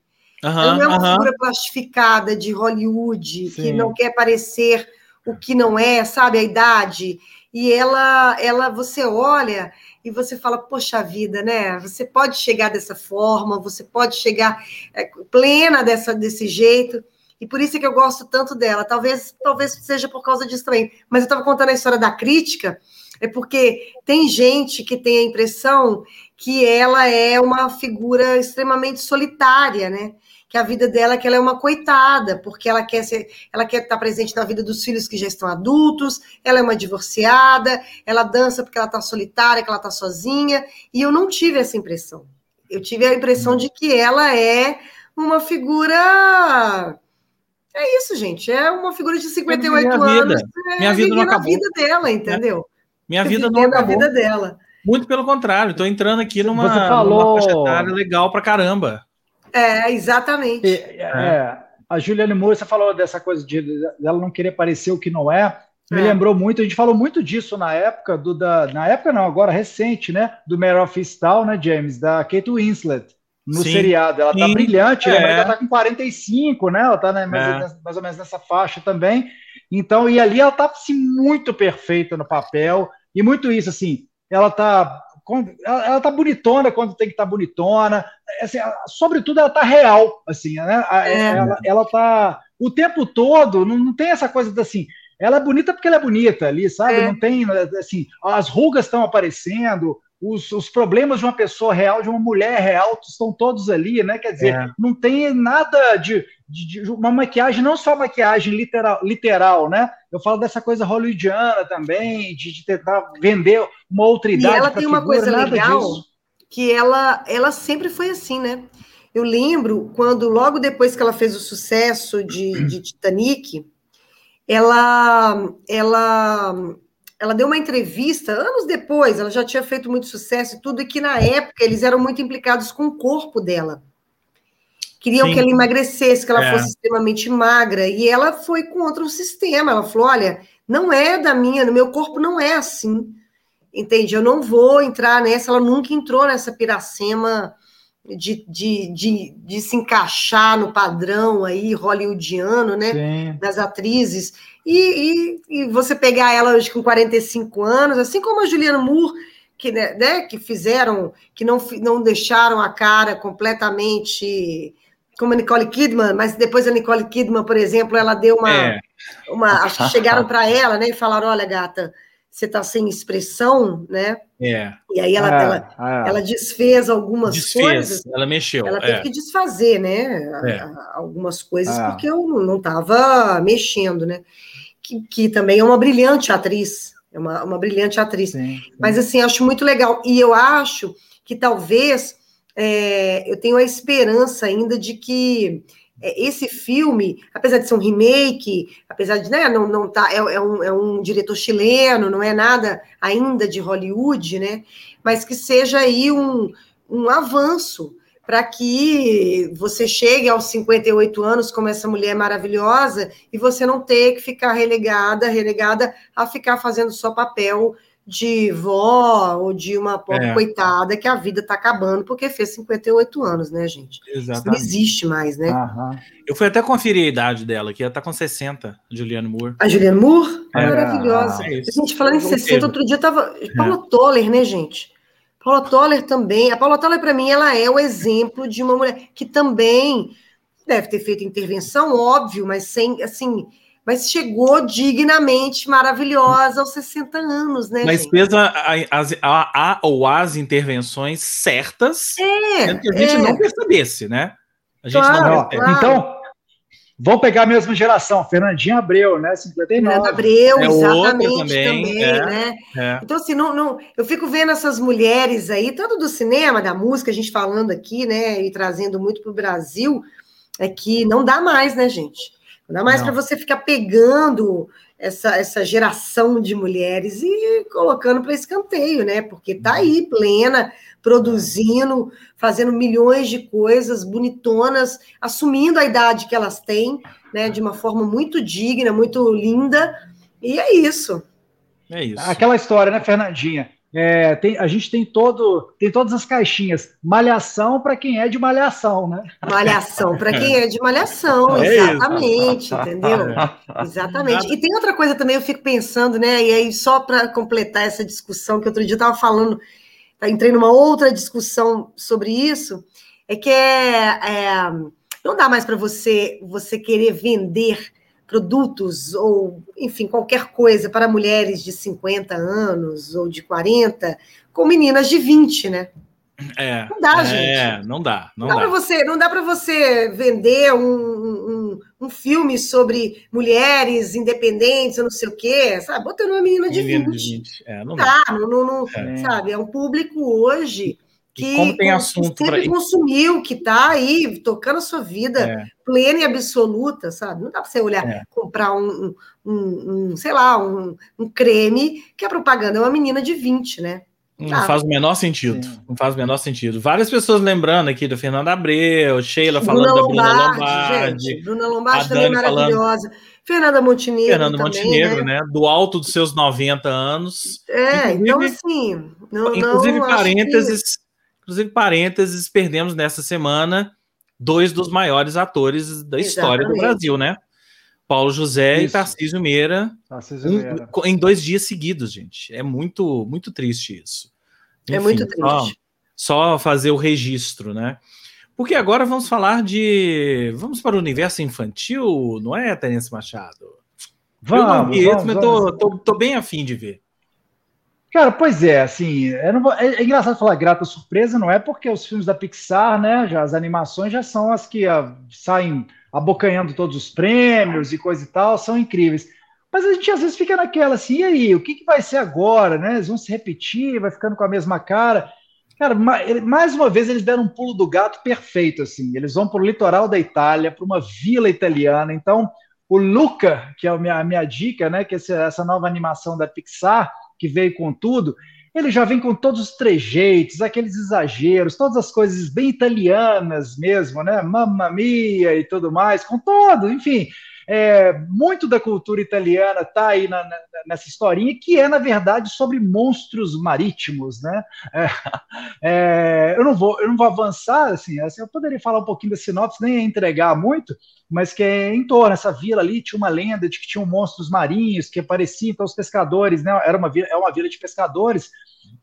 Uhum, ela não é uma uhum. figura plastificada de Hollywood, Sim. que não quer parecer o que não é, sabe? A idade. E ela, ela, você olha e você fala, poxa vida, né? Você pode chegar dessa forma, você pode chegar é, plena dessa, desse jeito. E por isso é que eu gosto tanto dela. Talvez, talvez seja por causa disso também. Mas eu estava contando a história da crítica, é porque tem gente que tem a impressão que ela é uma figura extremamente solitária, né? Que a vida dela que ela é uma coitada, porque ela quer ser, ela quer estar presente na vida dos filhos que já estão adultos, ela é uma divorciada, ela dança porque ela está solitária, que ela está sozinha, e eu não tive essa impressão. Eu tive a impressão de que ela é uma figura é isso, gente. É uma figura de 58 minha anos. Vida. É, minha vida não acabou. a vida dela, entendeu? Minha vida não acabou. a vida dela. Muito pelo contrário, estou entrando aqui numa, Você falou... numa legal pra caramba. É, exatamente. E, é, a Juliane Moore, você falou dessa coisa de ela não querer parecer o que não é. Me é. lembrou muito, a gente falou muito disso na época do da, na época não, agora recente, né, do Mare of Easttown, né, James, da Kate Winslet no sim, seriado. Ela tá sim, tá brilhante, é. ela tá com 45, né? Ela tá né, mais, é. mais, ou menos nessa faixa também. Então, e ali ela tá assim, muito perfeita no papel, e muito isso, assim, ela tá ela, ela tá bonitona quando tem que estar tá bonitona. Assim, sobretudo, ela tá real, assim, né? É. Ela, ela tá o tempo todo, não, não tem essa coisa assim. Ela é bonita porque ela é bonita ali, sabe? É. Não tem, assim, as rugas estão aparecendo, os, os, problemas de uma pessoa real, de uma mulher real, estão todos ali, né? Quer dizer, é. não tem nada de, de, de, uma maquiagem, não só maquiagem literal, literal, né? Eu falo dessa coisa hollywoodiana também, de, de tentar vender uma outra idade. E ela tem uma coisa legal disso. que ela, ela sempre foi assim, né? Eu lembro quando, logo depois que ela fez o sucesso de, de Titanic, ela, ela ela deu uma entrevista anos depois, ela já tinha feito muito sucesso e tudo, e que na época eles eram muito implicados com o corpo dela. Queriam Sim. que ela emagrecesse, que ela é. fosse extremamente magra, e ela foi contra o sistema. Ela falou: olha, não é da minha, no meu corpo não é assim. Entende? Eu não vou entrar nessa, ela nunca entrou nessa piracema de, de, de, de se encaixar no padrão aí hollywoodiano, né? Sim. Das atrizes. E, e, e, você pegar ela hoje com 45 anos, assim como a Juliana Moore, que, né, né, que fizeram, que não, não deixaram a cara completamente como a Nicole Kidman, mas depois a Nicole Kidman, por exemplo, ela deu uma. É. uma acho que chegaram para ela né, e falaram: olha, gata, você está sem expressão, né? É. E aí ela, é, ela, é. ela desfez algumas desfez, coisas. Ela mexeu. Ela teve é. que desfazer, né? É. Algumas coisas, é. porque eu não estava mexendo, né? Que, que também é uma brilhante atriz, é uma, uma brilhante atriz. Sim, sim. Mas, assim, acho muito legal. E eu acho que talvez é, eu tenho a esperança ainda de que é, esse filme, apesar de ser um remake, apesar de né, não, não tá, é, é, um, é um diretor chileno, não é nada ainda de Hollywood, né? Mas que seja aí um, um avanço para que você chegue aos 58 anos como essa mulher maravilhosa e você não ter que ficar relegada, relegada a ficar fazendo só papel de vó ou de uma pobre é. coitada que a vida está acabando porque fez 58 anos, né, gente? Exatamente. Isso não existe mais, né? Uhum. Eu fui até conferir a idade dela, que ela está com 60, Juliane Moore. A Juliane Moore? É. Maravilhosa. É a gente falando em 60, outro dia tava é. Toller, né, gente? Paula Toller também. A Paula Toller, para mim, ela é o exemplo de uma mulher que também deve ter feito intervenção, óbvio, mas sem, assim, mas chegou dignamente maravilhosa aos 60 anos, né? Mas gente? fez a, a, a, ou as intervenções certas, é, que a gente é. não percebesse, né? A gente claro, não percebe. Claro. Então, Vamos pegar a mesma geração, Fernandinha Abreu, né? 59. Fernanda Abreu, é exatamente também, também é, né? É. Então, assim, não, não, eu fico vendo essas mulheres aí, tanto do cinema, da música, a gente falando aqui, né? E trazendo muito para o Brasil, é que não dá mais, né, gente? Não dá mais para você ficar pegando essa, essa geração de mulheres e colocando para escanteio, né? Porque tá aí, plena, produzindo, fazendo milhões de coisas bonitonas, assumindo a idade que elas têm, né, de uma forma muito digna, muito linda, e é isso. É isso. Aquela história, né, Fernandinha? É, tem, a gente tem todo, tem todas as caixinhas. Malhação para quem é de malhação, né? Malhação para quem é de malhação, é exatamente, isso. entendeu? Exatamente. E tem outra coisa também, eu fico pensando, né? E aí, só para completar essa discussão que outro dia eu estava falando tá, entrei numa outra discussão sobre isso, é que é, é não dá mais para você você querer vender produtos ou, enfim, qualquer coisa para mulheres de 50 anos ou de 40 com meninas de 20, né? É, não dá, é, gente. Não dá, não, não dá. dá. Você, não dá para você vender um, um, um, filme sobre mulheres independentes, ou não sei o quê, sabe? Botando uma menina de menina 20. De 20. É, não dá. Não, não, não é. Sabe? É um público hoje que, como tem assunto que sempre pra... consumiu, que está aí tocando a sua vida é. plena e absoluta, sabe? Não dá para você olhar, é. comprar um, um, um, sei lá, um, um creme que a propaganda é uma menina de 20, né? Não tá. faz o menor sentido. Sim. Não faz o menor sentido. Várias pessoas lembrando aqui do Fernando Abreu, Sheila falando Bruna da Bruna Lombardi. Lombardi gente, Bruna Lombardi também maravilhosa. Falando... Fernanda Montenegro. Fernanda também, Montenegro, né? né? Do alto dos seus 90 anos. É, inclusive, então assim. Não, inclusive, não parênteses, que... inclusive, parênteses, perdemos nessa semana dois dos maiores atores da Exatamente. história do Brasil, né? Paulo José Isso. e Tarcísio Meira, Tarcísio Meira. Um, em dois dias seguidos, gente. É muito, muito triste isso. É Enfim, é muito triste. Só, só, fazer o registro, né? Porque agora vamos falar de. Vamos para o universo infantil, não é, Terence Machado? Vamos, Eu não vi vamos, esse, mas tô, tô, tô, bem afim de ver. Cara, pois é, assim, vou, é, é, engraçado falar grata surpresa, não é porque os filmes da Pixar, né, já as animações já são as que a, ah, saem abocanhando todos os prêmios e coisa e tal, são incríveis. Mas a gente às vezes fica naquela assim, e aí, o que, que vai ser agora, né? Eles vão se repetir, vai ficando com a mesma cara. Cara, mais uma vez eles deram um pulo do gato perfeito, assim. Eles vão para o litoral da Itália, para uma vila italiana. Então, o Luca, que é a minha, a minha dica, né? Que essa nova animação da Pixar, que veio com tudo, ele já vem com todos os trejeitos, aqueles exageros, todas as coisas bem italianas mesmo, né? Mamma mia e tudo mais, com todo, enfim. É, muito da cultura italiana está aí na, na, nessa historinha, que é, na verdade, sobre monstros marítimos, né? É, é, eu, não vou, eu não vou avançar, assim, assim, eu poderia falar um pouquinho da sinopse, nem entregar muito, mas que é em torno, essa vila ali tinha uma lenda de que tinham monstros marinhos que apareciam, então os pescadores, né? Era uma vila, é uma vila de pescadores,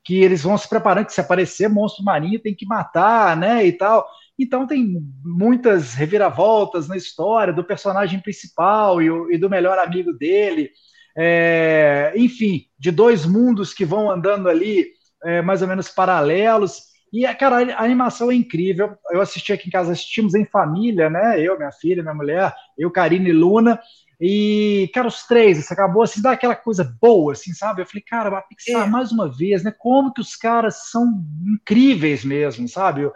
que eles vão se preparando, que se aparecer monstro marinho tem que matar, né, e tal. Então tem muitas reviravoltas na história do personagem principal e, e do melhor amigo dele. É, enfim, de dois mundos que vão andando ali é, mais ou menos paralelos. E, cara, a animação é incrível. Eu assisti aqui em casa, assistimos em família, né? Eu, minha filha, minha mulher, eu, Karine e Luna. E, cara, os três, isso acabou assim, dá aquela coisa boa, assim, sabe? Eu falei, cara, a Pixar, é. mais uma vez, né? Como que os caras são incríveis mesmo, sabe?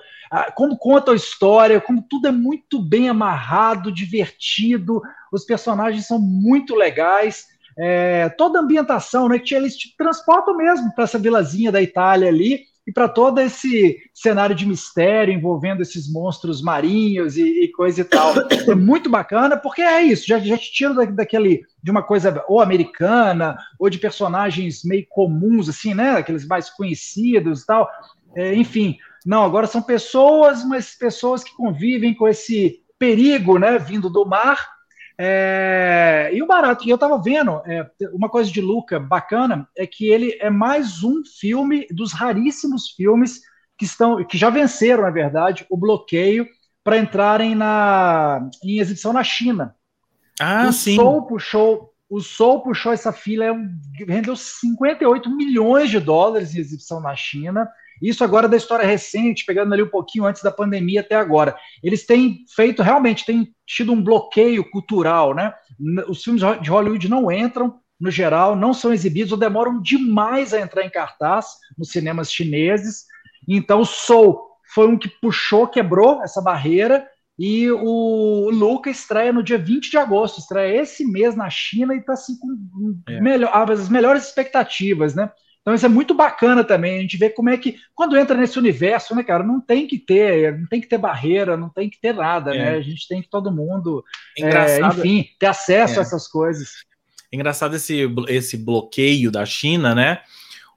Como conta a história, como tudo é muito bem amarrado, divertido, os personagens são muito legais. É, toda a ambientação, né? Que eles te transportam mesmo para essa vilazinha da Itália ali e para todo esse cenário de mistério envolvendo esses monstros marinhos e, e, coisa e tal. É muito bacana, porque é isso, já, já te tira da, daquele de uma coisa ou americana, ou de personagens meio comuns, assim, né? Aqueles mais conhecidos e tal. É, enfim, não, agora são pessoas, mas pessoas que convivem com esse perigo, né? Vindo do mar é, e o barato, e eu estava vendo, é, uma coisa de Luca bacana é que ele é mais um filme dos raríssimos filmes que estão, que já venceram, na verdade, o bloqueio para entrarem na, em exibição na China. Ah, o sim. Soul puxou, o Soul puxou essa fila, é rendeu 58 milhões de dólares em exibição na China. Isso agora da história recente, pegando ali um pouquinho antes da pandemia até agora. Eles têm feito, realmente, têm tido um bloqueio cultural, né? Os filmes de Hollywood não entram, no geral, não são exibidos ou demoram demais a entrar em cartaz nos cinemas chineses. Então, Soul foi um que puxou, quebrou essa barreira. E o Luca estreia no dia 20 de agosto, estreia esse mês na China e está assim com é. melhor, as melhores expectativas, né? Então isso é muito bacana também, a gente vê como é que, quando entra nesse universo, né, cara, não tem que ter, não tem que ter barreira, não tem que ter nada, é. né? A gente tem que todo mundo, é, enfim, ter acesso é. a essas coisas. Engraçado esse, esse bloqueio da China, né?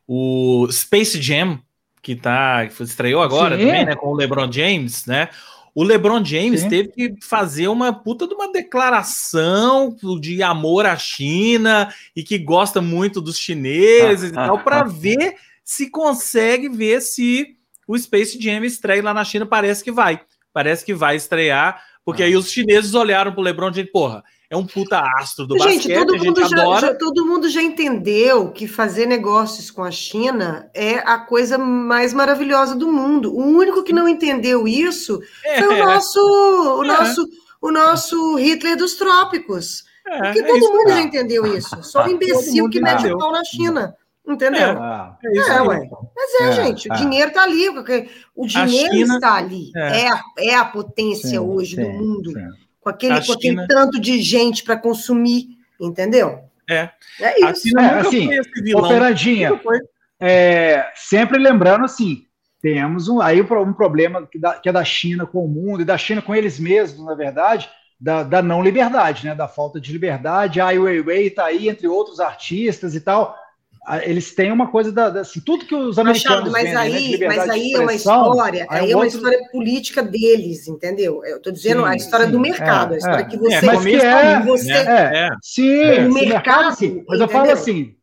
O Space Jam, que tá, que estreou agora Sim. também, né, com o LeBron James, né? O LeBron James Sim. teve que fazer uma puta de uma declaração de amor à China e que gosta muito dos chineses ah, e tal, ah, para ah, ver se consegue ver se o Space Jam estreia lá na China. Parece que vai. Parece que vai estrear, porque aí os chineses olharam pro LeBron James, porra, é um puta astro do gente, basquete, todo mundo já, já, todo mundo já entendeu que fazer negócios com a China é a coisa mais maravilhosa do mundo. O único que não entendeu isso é. foi o nosso, o é. nosso, o nosso Hitler dos trópicos. É, Porque é todo mundo já entendeu isso. Só o imbecil que mete o pau na China. Entendeu? É, é, é ué. Mas é, é gente, o dinheiro está ali, porque o dinheiro China, está ali. É. a, é a potência sim, hoje sim, do mundo. Sim com aquele, com aquele tanto de gente para consumir, entendeu? É. É isso. A China é, assim, Operadinha, é, sempre lembrando assim, temos um, aí um problema que, da, que, é da China com o mundo e da China com eles mesmos, na verdade, da, da não liberdade, né? Da falta de liberdade. A Ai Weiwei está aí, entre outros artistas e tal eles têm uma coisa da, da assim, tudo que os americanos Machado, mas aí, né, mas aí é uma história, aí, aí é uma história política deles, entendeu? Eu estou dizendo sim, a história sim, do mercado, é, a história é, que você, é, mas que é, você, é, é, sim, o mercado, mercado sim, mas entendeu? eu falo assim,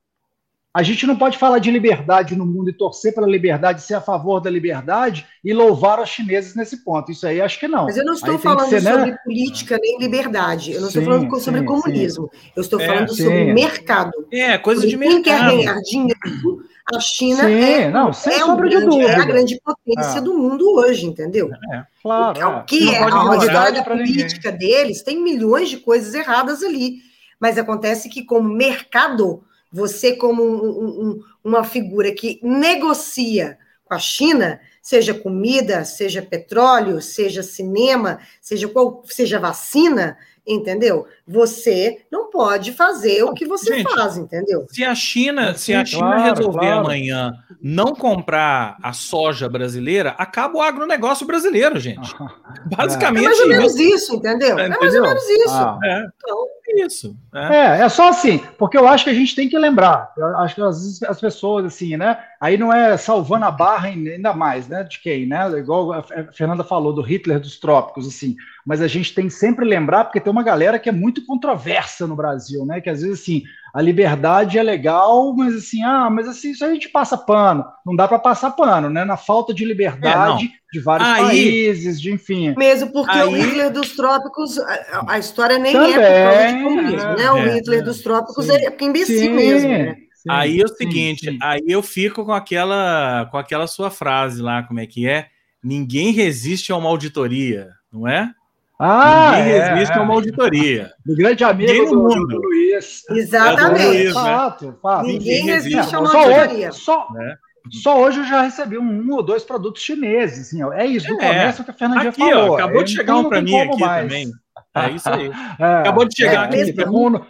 a gente não pode falar de liberdade no mundo e torcer pela liberdade, ser a favor da liberdade e louvar os chineses nesse ponto. Isso aí acho que não. Mas eu não estou falando ser, né? sobre né? política nem liberdade. Eu não sim, estou falando sobre sim, comunismo. Sim. Eu estou é, falando sobre mercado. É, coisa de mercado. Quem quer ganhar dinheiro, a China é, não, sem é, um grande, é a grande potência é. do mundo hoje, entendeu? É, claro. O que é, ao redor da política ninguém. deles, tem milhões de coisas erradas ali. Mas acontece que, como mercado você, como um, um, uma figura que negocia com a China, seja comida, seja petróleo, seja cinema, seja qual, seja vacina, entendeu? Você não pode fazer o que você Gente, faz, entendeu? Se a China, se a China claro, resolver claro. amanhã não comprar a soja brasileira, acaba o agronegócio brasileiro, gente. Basicamente. É mais ou menos isso, entendeu? É, mais ou menos isso. Ah. É. Então, isso. É. é. é, só assim, porque eu acho que a gente tem que lembrar. Eu acho que as, as pessoas, assim, né? Aí não é salvando a barra ainda mais, né? De quem, né? Igual a Fernanda falou do Hitler dos trópicos, assim. Mas a gente tem que sempre lembrar, porque tem uma galera que é muito controversa no Brasil, né? Que às vezes, assim, a liberdade é legal, mas assim, ah, mas assim, isso a gente passa pano. Não dá para passar pano, né? Na falta de liberdade é, de vários aí, países, de enfim. Mesmo porque aí, o Hitler dos trópicos, a, a história nem também, é por causa de comunismo, né? O é, Hitler dos trópicos sim, é imbecil sim, mesmo, né? Sim, aí é o seguinte, sim. aí eu fico com aquela com aquela sua frase lá, como é que é? Ninguém resiste a uma auditoria, não é? Ah, Ninguém é, resiste é. a uma auditoria. Do grande amigo do, mundo. do Luiz. Exatamente. É do Luiz, né? fato, fato. Ninguém, Ninguém resiste a uma só auditoria. Hoje, só, né? só hoje eu já recebi um, ou dois produtos chineses. Assim, ó. É isso, do é. comércio que a Fernandinha aqui, falou. Ó, acabou de chegar um para mim aqui mais. também. É isso aí. É, acabou de chegar é, aqui. Um,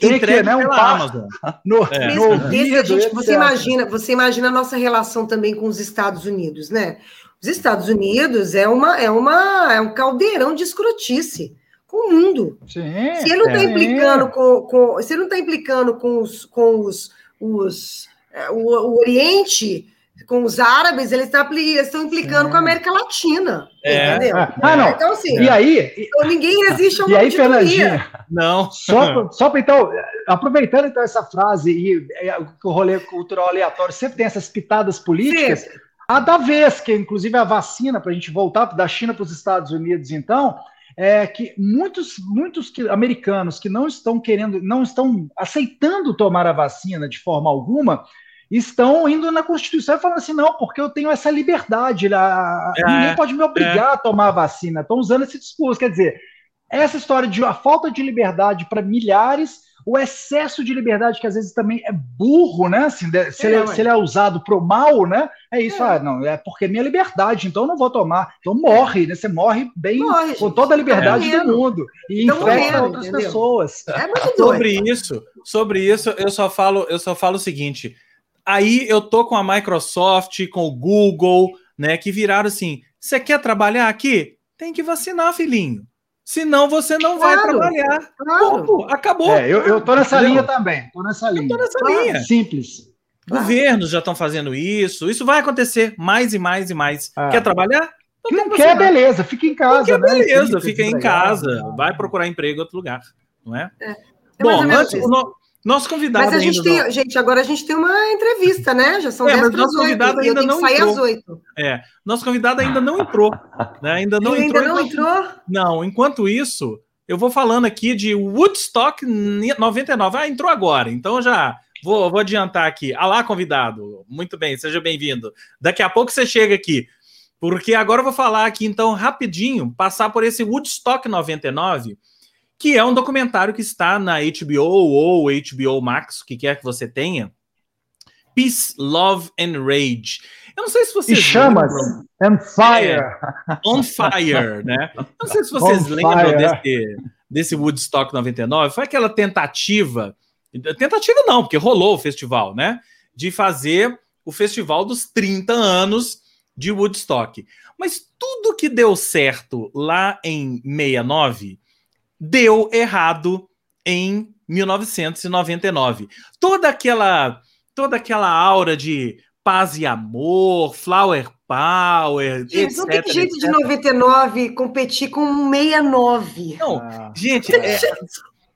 tem que né, um Amazon. No, é. no gente, você imagina, você imagina a nossa relação também com os Estados Unidos, né? Os Estados Unidos é, uma, é, uma, é um caldeirão de escrotice com o mundo. Sim, se ele não está implicando com, com, se ele não está implicando com os, com os, os é, o, o Oriente, com os árabes, eles tá estão implicando Sim. com a América Latina. É. Entendeu? Ah, ah, não. Então, assim, e aí, então, ninguém resiste a uma E aí, Fernandinha, não. Só, só para então, aproveitando então essa frase e, e o rolê cultural aleatório sempre tem essas pitadas políticas. Sim. A da vez, que inclusive é a vacina, para a gente voltar da China para os Estados Unidos, então, é que muitos, muitos que, americanos que não estão querendo, não estão aceitando tomar a vacina de forma alguma, estão indo na Constituição e falando assim, não, porque eu tenho essa liberdade, a, é, ninguém pode me obrigar é. a tomar a vacina. Estão usando esse discurso. Quer dizer, essa história de a falta de liberdade para milhares o excesso de liberdade, que às vezes também é burro, né? Assim, se, é, ele, é, se ele é usado para o mal, né? É isso, é. ah, não, é porque é minha liberdade, então eu não vou tomar. Então morre, né? Você morre bem morre, com toda a liberdade do mundo e então infecta morrendo, outras entendeu? pessoas. É muito sobre isso, sobre isso, eu só falo, eu só falo o seguinte. Aí eu tô com a Microsoft, com o Google, né? Que viraram assim: você quer trabalhar aqui? Tem que vacinar, filhinho. Senão você não claro, vai trabalhar. Claro. acabou. É, eu, eu tô nessa linha também. Tô nessa linha. Eu tô nessa claro. linha. Simples. Governos já estão fazendo isso. Isso vai acontecer mais e mais e mais. Ah. Quer trabalhar? Não, não quer, beleza, fica em casa. Quer, né? beleza, fica em casa. Vai procurar emprego em outro lugar, não é? é. é Bom, antes, o, no, nosso convidado. Mas a gente tem, gente, agora a gente tem uma entrevista, né? Já são é, 10 mas nosso convidado ainda não sair entrou. às 8. É, nosso convidado ainda não entrou, né? Ainda não Ele entrou. Ainda não entrou? Não, enquanto isso, eu vou falando aqui de Woodstock 99. Ah, entrou agora, então já vou, vou adiantar aqui. Alá, convidado. Muito bem, seja bem-vindo. Daqui a pouco você chega aqui. Porque agora eu vou falar aqui, então, rapidinho, passar por esse Woodstock 99 que é um documentário que está na HBO ou HBO Max, o que quer que você tenha. Peace, Love and Rage. Eu não sei se vocês. E chamas and fire. É, on fire, né? Eu não sei se vocês lembram desse, desse Woodstock 99. Foi aquela tentativa. Tentativa não, porque rolou o festival, né? De fazer o festival dos 30 anos de Woodstock. Mas tudo que deu certo lá em 69 deu errado em 1999. Toda aquela toda aquela aura de paz e amor, flower power, gente, etc, não tem jeito etc. de 99 competir com 69. Não, ah. gente, é,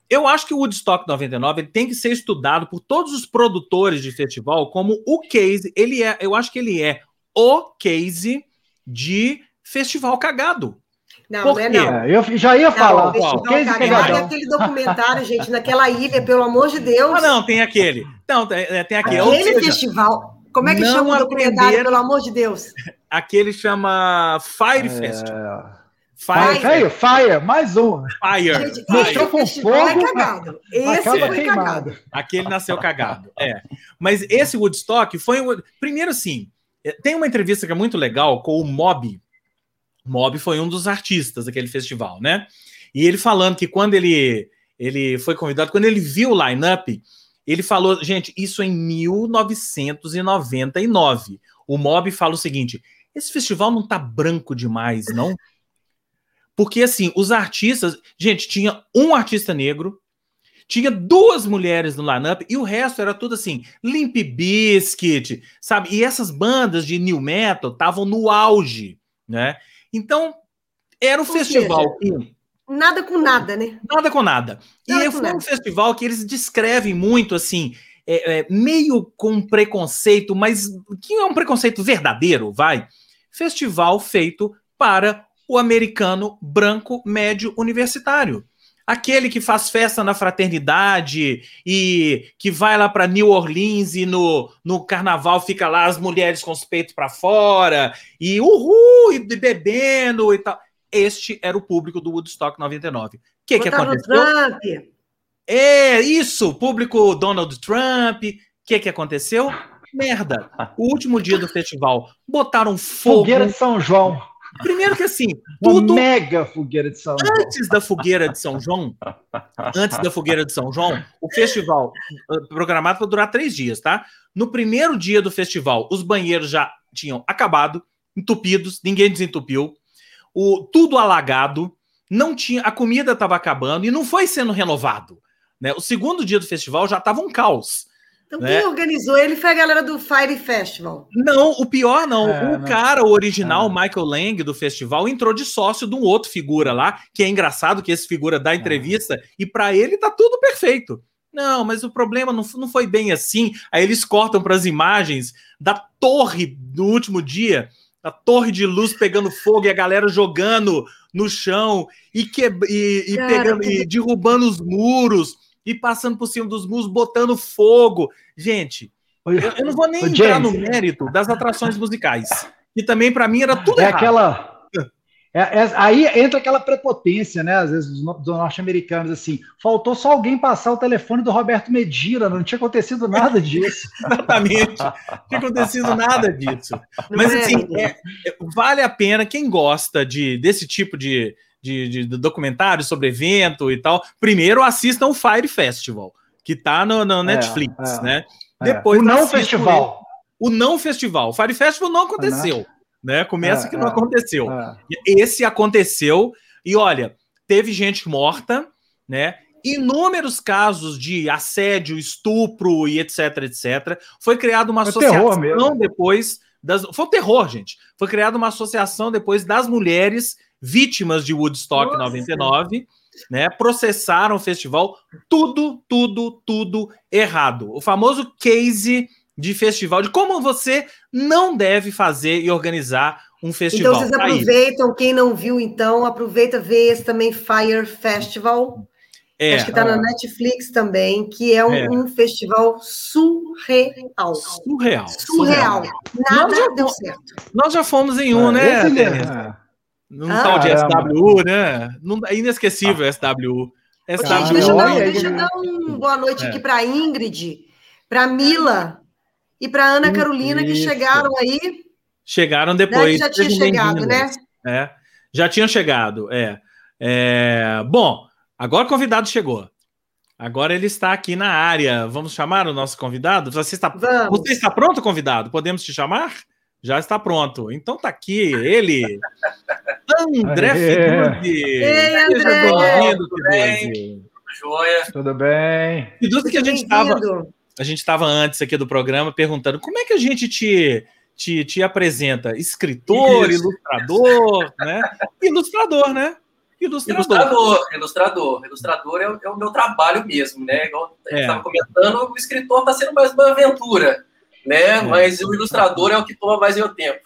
eu acho que o Woodstock 99 tem que ser estudado por todos os produtores de festival como o case, ele é, eu acho que ele é o case de festival cagado. Não, Por não é não. É, eu já ia falar. Não, qual? Olha aquele documentário, gente, naquela ilha, pelo amor de Deus. Ah, não, tem aquele. Não, tem, é, tem aquele. Aquele seja, festival. Como é que chama o documentário, pelo amor de Deus? Aquele chama Fire é... Festival. Fire, Fire, Fire, mais um. Fire. Gente, Mexeu com fogo. É cagado. Esse foi queimado. cagado. Aquele nasceu cagado. É. Mas esse Woodstock foi. Primeiro, assim, tem uma entrevista que é muito legal com o Mob, Mob foi um dos artistas daquele festival, né? E ele falando que quando ele, ele foi convidado, quando ele viu o line-up, ele falou, gente, isso em 1999. O Mob fala o seguinte: esse festival não tá branco demais, não? Porque assim, os artistas, gente, tinha um artista negro, tinha duas mulheres no line-up e o resto era tudo assim, Limp Bizkit, sabe? E essas bandas de new metal estavam no auge, né? Então, era um Ou festival seja, Nada com nada, né? Nada com nada. nada e foi nada. um festival que eles descrevem muito assim, é, é, meio com preconceito, mas que é um preconceito verdadeiro, vai. Festival feito para o americano branco médio universitário aquele que faz festa na fraternidade e que vai lá para New Orleans e no, no carnaval fica lá as mulheres com os peitos para fora e uhul, e bebendo e tal. Este era o público do Woodstock 99. O que, que aconteceu? Trump. É, isso, público Donald Trump. O que, que aconteceu? Merda. O último dia do festival, botaram fogo. Fogueira de São João. Primeiro que assim, tudo. Uma mega fogueira de São João. Antes da fogueira de São João, antes da fogueira de São João, o festival uh, programado para durar três dias, tá? No primeiro dia do festival, os banheiros já tinham acabado, entupidos, ninguém desentupiu, o, tudo alagado, não tinha, a comida estava acabando e não foi sendo renovado. Né? O segundo dia do festival já estava um caos. Então, né? quem organizou ele foi a galera do Fire Festival. Não, o pior não. É, o não. cara, o original, é. Michael Lang, do festival, entrou de sócio de um outro figura lá, que é engraçado que esse figura dá entrevista, é. e para ele tá tudo perfeito. Não, mas o problema não, não foi bem assim. Aí eles cortam para as imagens da torre do último dia a torre de luz pegando fogo e a galera jogando no chão e, que, e, e Cara, pegando, que... e derrubando os muros e passando por cima dos muros, botando fogo. Gente, eu, eu não vou nem entrar no mérito das atrações musicais. E também, para mim, era tudo é errado. Aquela, é, é, aí entra aquela prepotência, né? Às vezes, dos, dos norte-americanos, assim. Faltou só alguém passar o telefone do Roberto Medina, não tinha acontecido nada disso. Exatamente. Não tinha acontecido nada disso. Mas, assim, é, é, vale a pena, quem gosta de, desse tipo de, de, de, documentário sobre evento e tal, primeiro assistam o Fire Festival, que tá no, no é, Netflix, é, né? Depois o não festival. o não festival. O Fire Festival não aconteceu né? Começa é, que não é, aconteceu. É. Esse aconteceu e olha, teve gente morta, né? Inúmeros casos de assédio, estupro e etc, etc. Foi criada uma foi associação depois das. Foi um terror, gente. Foi criada uma associação depois das mulheres vítimas de Woodstock Nossa. 99, né? Processaram o festival, tudo, tudo, tudo errado. O famoso case de festival, de como você não deve fazer e organizar um festival. Então vocês tá aproveitam, quem não viu, então, aproveita ver esse também Fire Festival. É, Acho que está na Netflix também, que é um, é. um, festival surreal. Surreal. Surreal. Nada já, deu certo. Nós já fomos em um, é, né? É. Num ah, tal de SWU, né? É inesquecível ah. SWU. SWU. Gente, deixa eu dar, deixa eu dar um boa noite aqui para Ingrid, para Mila, e para Ana Carolina, Isso. que chegaram aí. Chegaram depois. Né? Já tinha chegado, né? É, já tinham chegado, é. é. Bom, agora o convidado chegou. Agora ele está aqui na área. Vamos chamar o nosso convidado? Você está, Vamos. Você está pronto, convidado? Podemos te chamar? Já está pronto. Então tá aqui ele, André Fiduzzi. Ei, André. Bem-vindo, bem? Joia. Tudo bem. Fiduzzi que a gente estava a gente estava antes aqui do programa perguntando como é que a gente te, te, te apresenta? Escritor, Isso. ilustrador, né? Ilustrador, né? Ilustrador. Ilustrador, ilustrador. Ilustrador é o, é o meu trabalho mesmo, né? Igual a gente estava é. comentando, o escritor está sendo mais uma aventura, né? É. Mas o ilustrador é o que toma mais meu tempo.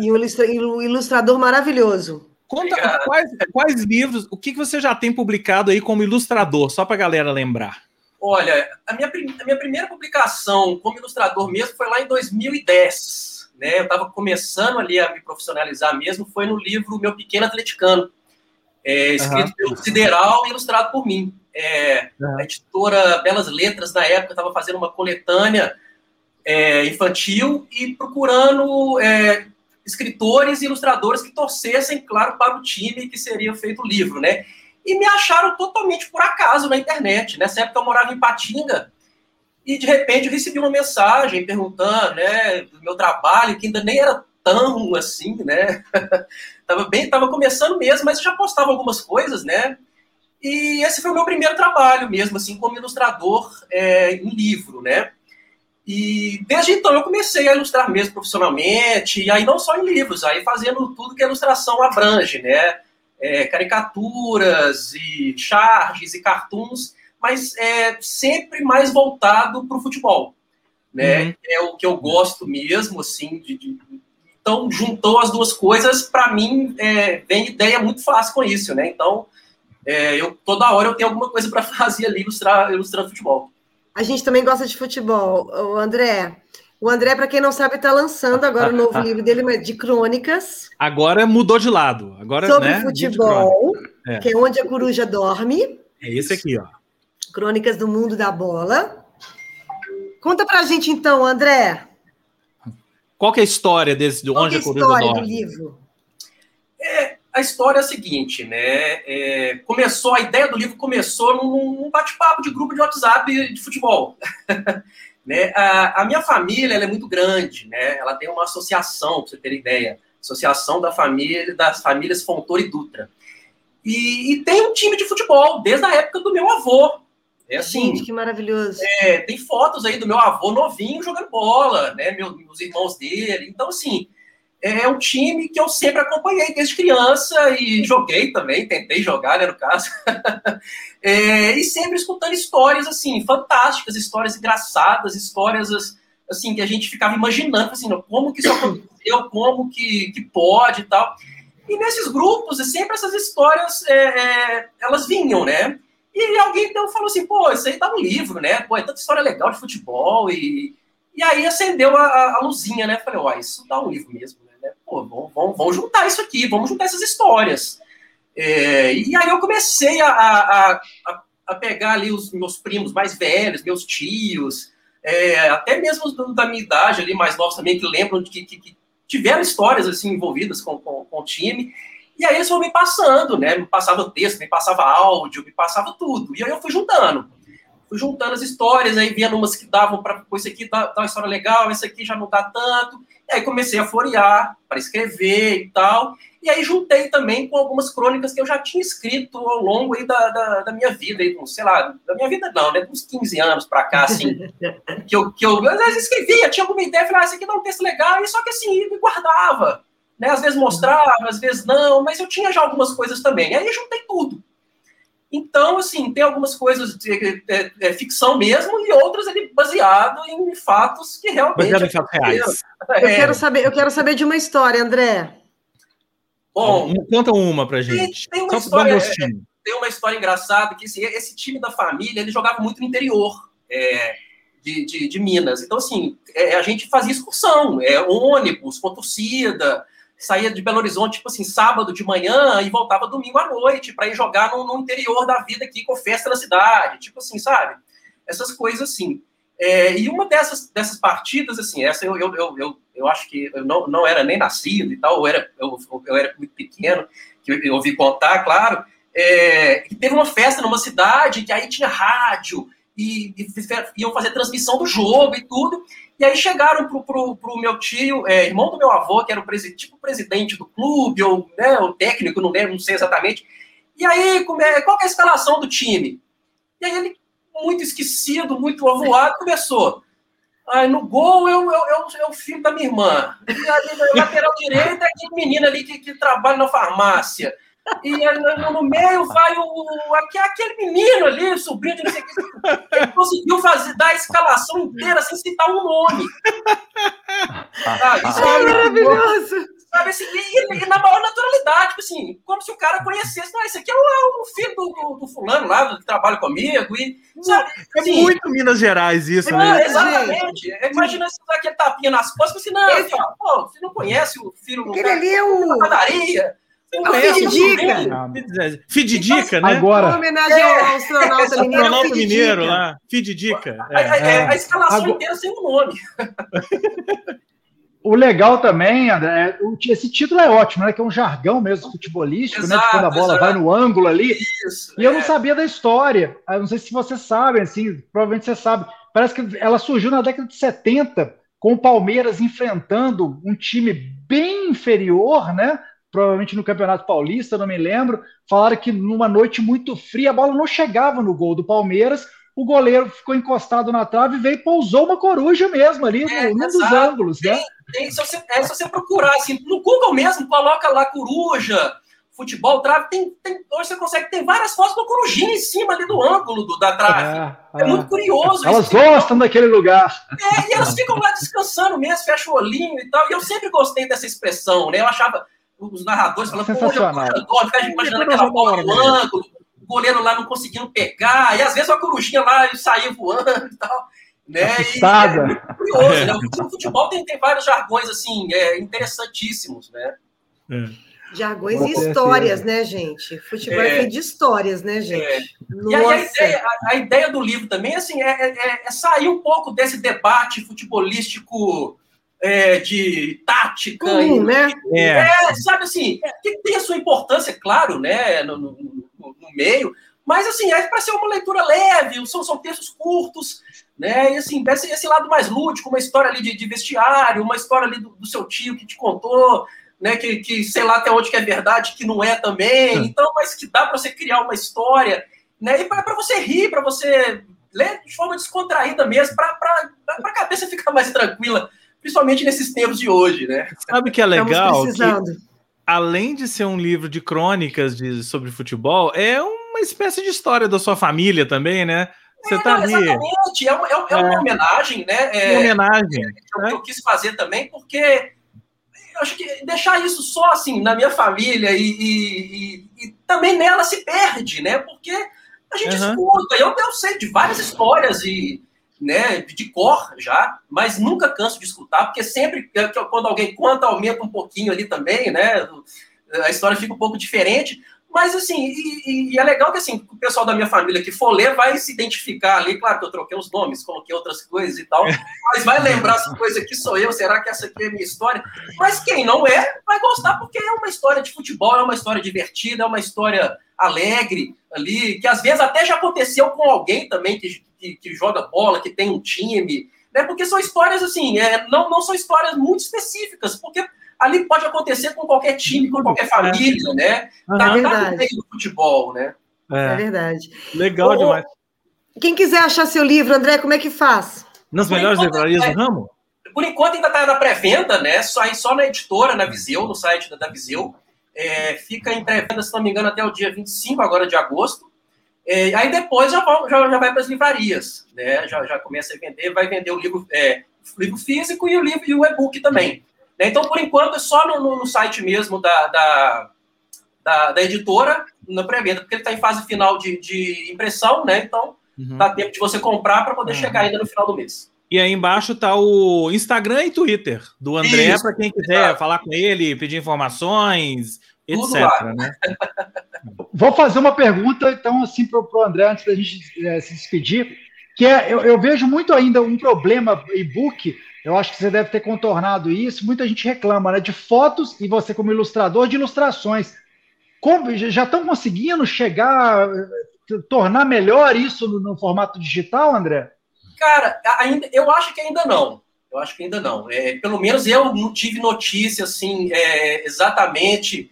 E o ilustrador maravilhoso. Conta quais, quais livros, o que, que você já tem publicado aí como ilustrador, só para a galera lembrar. Olha, a minha, a minha primeira publicação como ilustrador mesmo foi lá em 2010. Né? Eu estava começando ali a me profissionalizar mesmo, foi no livro Meu Pequeno Atleticano, é, escrito uhum. pelo Sideral e ilustrado por mim. É, uhum. A editora Belas Letras, na época, estava fazendo uma coletânea é, infantil e procurando é, escritores e ilustradores que torcessem, claro, para o time que seria feito o livro, né? e me acharam totalmente por acaso na internet. Nessa época eu morava em Patinga e de repente eu recebi uma mensagem perguntando, né, do meu trabalho, que ainda nem era tão assim, né? tava bem, tava começando mesmo, mas eu já postava algumas coisas, né? E esse foi o meu primeiro trabalho mesmo, assim, como ilustrador é, em livro, né? E desde então eu comecei a ilustrar mesmo profissionalmente, e aí não só em livros, aí fazendo tudo que a ilustração abrange, né? é, caricaturas e charges e cartoons, mas é sempre mais voltado para o futebol, né? Uhum. É o que eu gosto mesmo, assim, de, de... então juntou as duas coisas, para mim é, vem ideia muito fácil com isso, né? Então é, eu toda hora eu tenho alguma coisa para fazer ali ilustrar, ilustrando futebol. A gente também gosta de futebol, o André. O André, para quem não sabe, está lançando agora o novo livro dele de crônicas. Agora mudou de lado. Agora, sobre né, futebol, é. que é onde a coruja dorme. É esse aqui, ó. Crônicas do Mundo da Bola. Conta pra gente então, André. Qual que é a história desse de onde a, a coruja dorme? história do livro? A história é a seguinte, né? É, começou a ideia do livro começou num bate-papo de grupo de WhatsApp de futebol. Né? A, a minha família é muito grande, né? ela tem uma associação, para você ter ideia, Associação da Família, das Famílias Fontoura e Dutra. E, e, tem um time de futebol, desde a época do meu avô. É assim, Gente, que maravilhoso. É, tem fotos aí do meu avô novinho jogando bola, né? Meu, meus irmãos dele. Então, assim, é, é um time que eu sempre acompanhei desde criança e joguei também, tentei jogar, né, no caso. é, e sempre escutando histórias, assim, fantásticas, histórias engraçadas, histórias assim, que a gente ficava imaginando, assim, como que isso aconteceu, como que, que pode e tal. E nesses grupos, sempre essas histórias, é, é, elas vinham, né? E alguém então falou assim, pô, isso aí tá no livro, né? Pô, é tanta história legal de futebol. E, e aí acendeu a, a luzinha, né? Falei, ó, isso dá um livro mesmo, né? Pô, vamos, vamos, vamos juntar isso aqui, vamos juntar essas histórias. É, e aí eu comecei a, a, a, a, pegar ali os meus primos mais velhos, meus tios, é, até mesmo da minha idade ali, mais novos também, que lembram de que, que, que tiveram histórias assim envolvidas com, com, com o time. E aí eles foram me passando, né? Me passava texto, me passava áudio, me passava tudo. E aí eu fui juntando. Fui juntando as histórias, aí vendo umas que davam para, pô, isso aqui dá, dá uma história legal, esse aqui já não dá tanto. E aí comecei a florear para escrever e tal. E aí juntei também com algumas crônicas que eu já tinha escrito ao longo aí da, da, da minha vida, aí, sei lá, da minha vida não, né? Uns 15 anos para cá, assim. que eu, que eu às vezes escrevia, tinha alguma ideia, falava, ah, isso aqui dá um texto legal, e só que assim, me guardava. Né? Às vezes mostrava, às vezes não, mas eu tinha já algumas coisas também. Aí juntei tudo. Então, assim, tem algumas coisas de é, é, ficção mesmo e outras ali baseado em fatos que realmente. Baseado em fatos reais. É. Eu, quero saber, eu quero saber de uma história, André. Bom, conta uma pra gente. Tem, tem uma história, tem uma história engraçada que assim, esse time da família ele jogava muito no interior é, de, de, de, Minas. Então, assim, é, a gente fazia excursão, é, ônibus com torcida, saía de Belo Horizonte, tipo assim, sábado de manhã e voltava domingo à noite para ir jogar no, no, interior da vida aqui com festa na cidade, tipo assim, sabe? Essas coisas assim. É, e uma dessas, dessas partidas, assim, essa eu, eu, eu, eu, eu acho que eu não, não era nem nascido e tal, eu era, eu, eu era muito pequeno, que eu, eu ouvi contar, claro, é, que teve uma festa numa cidade que aí tinha rádio e, e iam fazer transmissão do jogo e tudo, e aí chegaram pro, pro, pro meu tio, é, irmão do meu avô, que era o presi tipo presidente do clube, ou né, o técnico, não lembro, não sei exatamente. E aí, como é, qual é a escalação do time? E aí ele, muito esquecido, muito avoado, começou. Aí no gol eu, eu, eu, filho da minha irmã. E na lateral direita é aquele menino ali que, que trabalha na farmácia. E no, meio vai o, aquele menino ali, sobrinho de não sei o que. Ele conseguiu fazer, dar a escalação inteira sem citar um nome. Ah, isso é maravilhoso. Sabe, assim, e, e, na maior naturalidade, tipo assim, como se o cara conhecesse, não, esse aqui é o, é o filho do, do, do, fulano lá, que trabalha comigo, e, sabe, é assim, é muito Minas Gerais isso, é, né? Exatamente. Gente. Imagina se dá aquele tapinha nas costas, assim, não, esse, pô, você não conhece o filho do Aquele ali é o... padaria. Fididica. Fididica, né? Agora. Uma homenagem ao é. astronauta mineiro. Astronauta mineiro lá. Fididica. É. A, a, é. a, escalação Agora... inteira sem o nome. O legal também, André, esse título é ótimo, né? Que é um jargão mesmo futebolístico, exato, né? Quando a bola exato. vai no ângulo ali. Isso, e eu não sabia da história. Eu não sei se vocês sabem, assim, provavelmente você sabe. Parece que ela surgiu na década de 70, com o Palmeiras enfrentando um time bem inferior, né? Provavelmente no Campeonato Paulista, não me lembro, falaram que numa noite muito fria a bola não chegava no gol do Palmeiras, o goleiro ficou encostado na trave e veio e pousou uma coruja mesmo ali é, num dos ângulos, né? Tem, se, você, é, se você procurar assim, no Google mesmo, coloca lá coruja, futebol, trave, tem, tem, hoje você consegue, tem várias fotos com corujinha em cima ali do ângulo do, da trave. É, é, é muito curioso. Elas isso. gostam daquele lugar. É, e elas ficam lá descansando mesmo, fecha o olhinho e tal. E eu sempre gostei dessa expressão, né? Eu achava, os narradores falando, Sensacional. pô, ficar imaginando aquela bola no ângulo, o goleiro lá não conseguindo pegar, e às vezes a corujinha lá saía voando e tal. Né? E, é muito curioso, né? O futebol tem, tem vários jargões assim, é, interessantíssimos, né? É. Jargões e histórias, né, gente? Futebol é, é feito de histórias, né, gente? É. E aí a ideia, a, a ideia, do livro também assim, é, é, é, sair um pouco desse debate futebolístico é, de tática, hum, e, né? É. é. sabe assim, que tem a sua importância, claro, né, no, no, no meio, mas assim, é para ser uma leitura leve, são, são textos curtos, né, e assim, esse, esse lado mais lúdico, uma história ali de, de vestiário, uma história ali do, do, seu tio que te contou, né, que, que sei lá até onde que é verdade, que não é também, hum. então, mas que dá para você criar uma história, né, e para você rir, para você ler de forma descontraída mesmo, para a cabeça ficar mais tranquila, principalmente nesses tempos de hoje, né? Sabe que é legal? Que, além de ser um livro de crônicas de, sobre futebol, é uma espécie de história da sua família também, né? Você tá ali. Exatamente, é, é, é uma homenagem, né? É, uma homenagem. É, eu, eu quis fazer também, porque eu acho que deixar isso só assim na minha família e, e, e, e também nela se perde, né? Porque a gente uhum. escuta, eu, eu sei de várias histórias e né, de cor já, mas nunca canso de escutar, porque sempre quando alguém conta, aumenta um pouquinho ali também, né? A história fica um pouco diferente, mas, assim, e, e, é legal que, assim, o pessoal da minha família que for ler vai se identificar ali. Claro que eu troquei os nomes, coloquei outras coisas e tal, mas vai lembrar essa coisa aqui sou eu, será que essa aqui é a minha história? Mas quem não é, vai gostar, porque é uma história de futebol, é uma história divertida, é uma história alegre ali, que às vezes até já aconteceu com alguém também que, que, que joga bola, que tem um time, né? Porque são histórias, assim, é, não, não são histórias muito específicas, porque ali pode acontecer com qualquer time, com qualquer família, é. né? Uhum, tá, tá no meio do futebol, né? É, é verdade. Legal o, demais. Quem quiser achar seu livro, André, como é que faz? Nas por melhores livrarias é, do ramo? Por enquanto ainda está na pré-venda, né? Só, só na editora, na Viseu, no site da, da Viseu. É, fica em pré-venda, se não me engano, até o dia 25 agora de agosto. É, aí depois já, já, já vai para as livrarias, né? Já, já começa a vender, vai vender o livro, é, livro físico e o livro e o e-book também. Né? Então, por enquanto, é só no, no site mesmo da, da, da, da editora, na pré-venda, porque ele está em fase final de, de impressão, né? Então, uhum. dá tempo de você comprar para poder uhum. chegar ainda no final do mês. E aí embaixo está o Instagram e Twitter do André, para quem quiser exato. falar com ele, pedir informações, etc. Né? Vou fazer uma pergunta, então, assim, para o André, antes da gente é, se despedir, que é, eu, eu, vejo muito ainda um problema e-book eu acho que você deve ter contornado isso. Muita gente reclama né, de fotos e você, como ilustrador, de ilustrações. Como, já estão conseguindo chegar, tornar melhor isso no, no, formato digital, André? Cara, ainda, eu acho que ainda não. Eu acho que ainda não. É, pelo menos eu não tive notícia assim, é, exatamente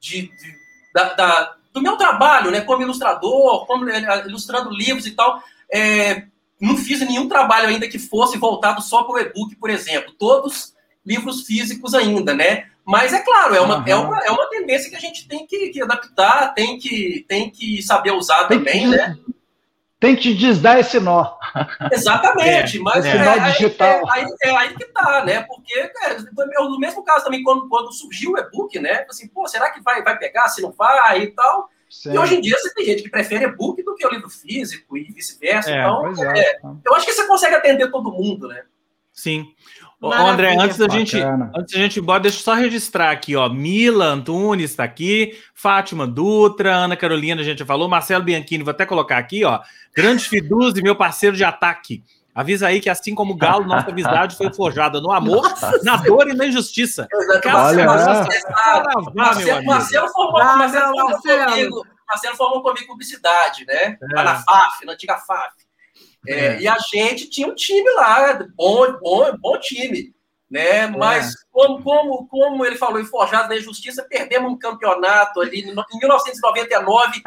de, de da, da, do meu trabalho, né, como ilustrador, como é, ilustrando livros e tal. É, não fiz nenhum trabalho ainda que fosse voltado só para o e-book, por exemplo. Todos livros físicos ainda, né? Mas é claro, é uma, uhum. é uma, é uma tendência que a gente tem que, que adaptar, tem que, tem que saber usar tem também, que, né? Tem que desdar esse nó. Exatamente, é, mas é, é, digital. É, aí, é, aí que tá, né? Porque é, no mesmo caso também, quando, quando surgiu o e-book, né? Assim, pô, será que vai, vai pegar, se não vai e tal? Sim. E hoje em dia você tem gente que prefere e-book do que o livro físico e vice-versa. É, então, é. é, eu acho que você consegue atender todo mundo, né? Sim. Ô, André, antes da gente, antes da gente ir embora, deixa eu só registrar aqui, ó. Mila Antunes está aqui, Fátima Dutra, Ana Carolina, a gente já falou, Marcelo Bianchini, vou até colocar aqui, ó. Grande Fiduzzi, meu parceiro de ataque. Avisa aí que, assim como o Galo, nossa amizade foi forjada no amor, nossa, na dor e na injustiça. Olha, Marcelo, Marcelo formou, Marcelo formou comigo, Marcelo formou comigo publicidade, né? É. Lá na FAF, na antiga FAF. É, é. E a gente tinha um time lá, bom, bom, bom time. Né? Mas, é. como, como, como ele falou, em Forjado na Injustiça, perdemos um campeonato ali em 1999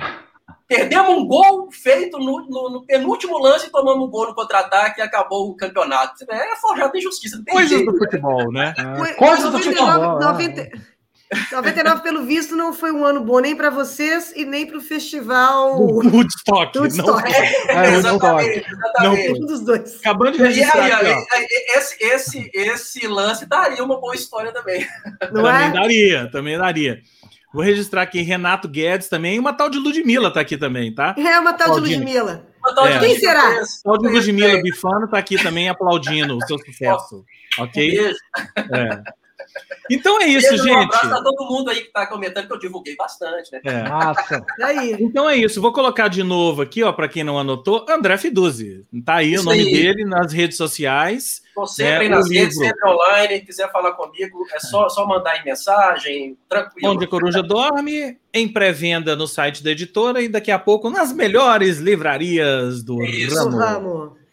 Perdemos um gol feito no, no, no penúltimo lance e tomamos um gol no contra-ataque e acabou o campeonato. É forjado de justiça. Coisas jeito, do futebol, né? É. Coisas do futebol. 90, 99, pelo visto, não foi um ano bom nem para vocês e nem para o festival Woodstock. Woodstock. É, é, exatamente, exatamente. Não, um dos dois. Acabando de registrar e, aqui, esse, esse, esse lance daria uma boa história também. Não também é? daria, também daria. Vou registrar aqui Renato Guedes também. E uma tal de Ludmilla tá aqui também, tá? É, uma tal aplaudindo. de Ludmilla. Tal é. Quem será? Tal de Ludmilla Bifano tá aqui também aplaudindo o seu sucesso. Ok? É. Então é isso, Beijo, gente. Um abraço a todo mundo aí que está comentando, que eu divulguei bastante, né? É. Massa. aí. Então é isso. Vou colocar de novo aqui, ó, para quem não anotou, André Fiduzzi. Tá aí isso o nome aí. dele nas redes sociais. Estou sempre né, nas redes, livro. sempre online. Quiser falar comigo, é só, só mandar aí mensagem, tranquilo. Onde a Coruja dorme, em pré-venda no site da editora e daqui a pouco nas melhores livrarias do isso. ramo. Vamos.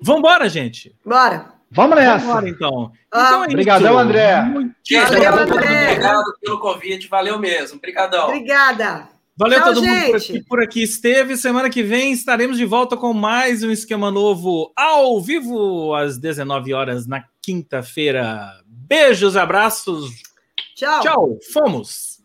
Vambora, gente. Bora. Vamos nessa. Vamos então. Ah, então é Obrigadão, André. Muito Valeu, André. Obrigado pelo convite. Valeu mesmo. Obrigadão. Obrigada. Valeu Tchau, todo gente. mundo por aqui, por aqui, esteve. Semana que vem estaremos de volta com mais um esquema novo ao vivo às 19 horas na quinta-feira. Beijos, abraços. Tchau. Tchau. Fomos.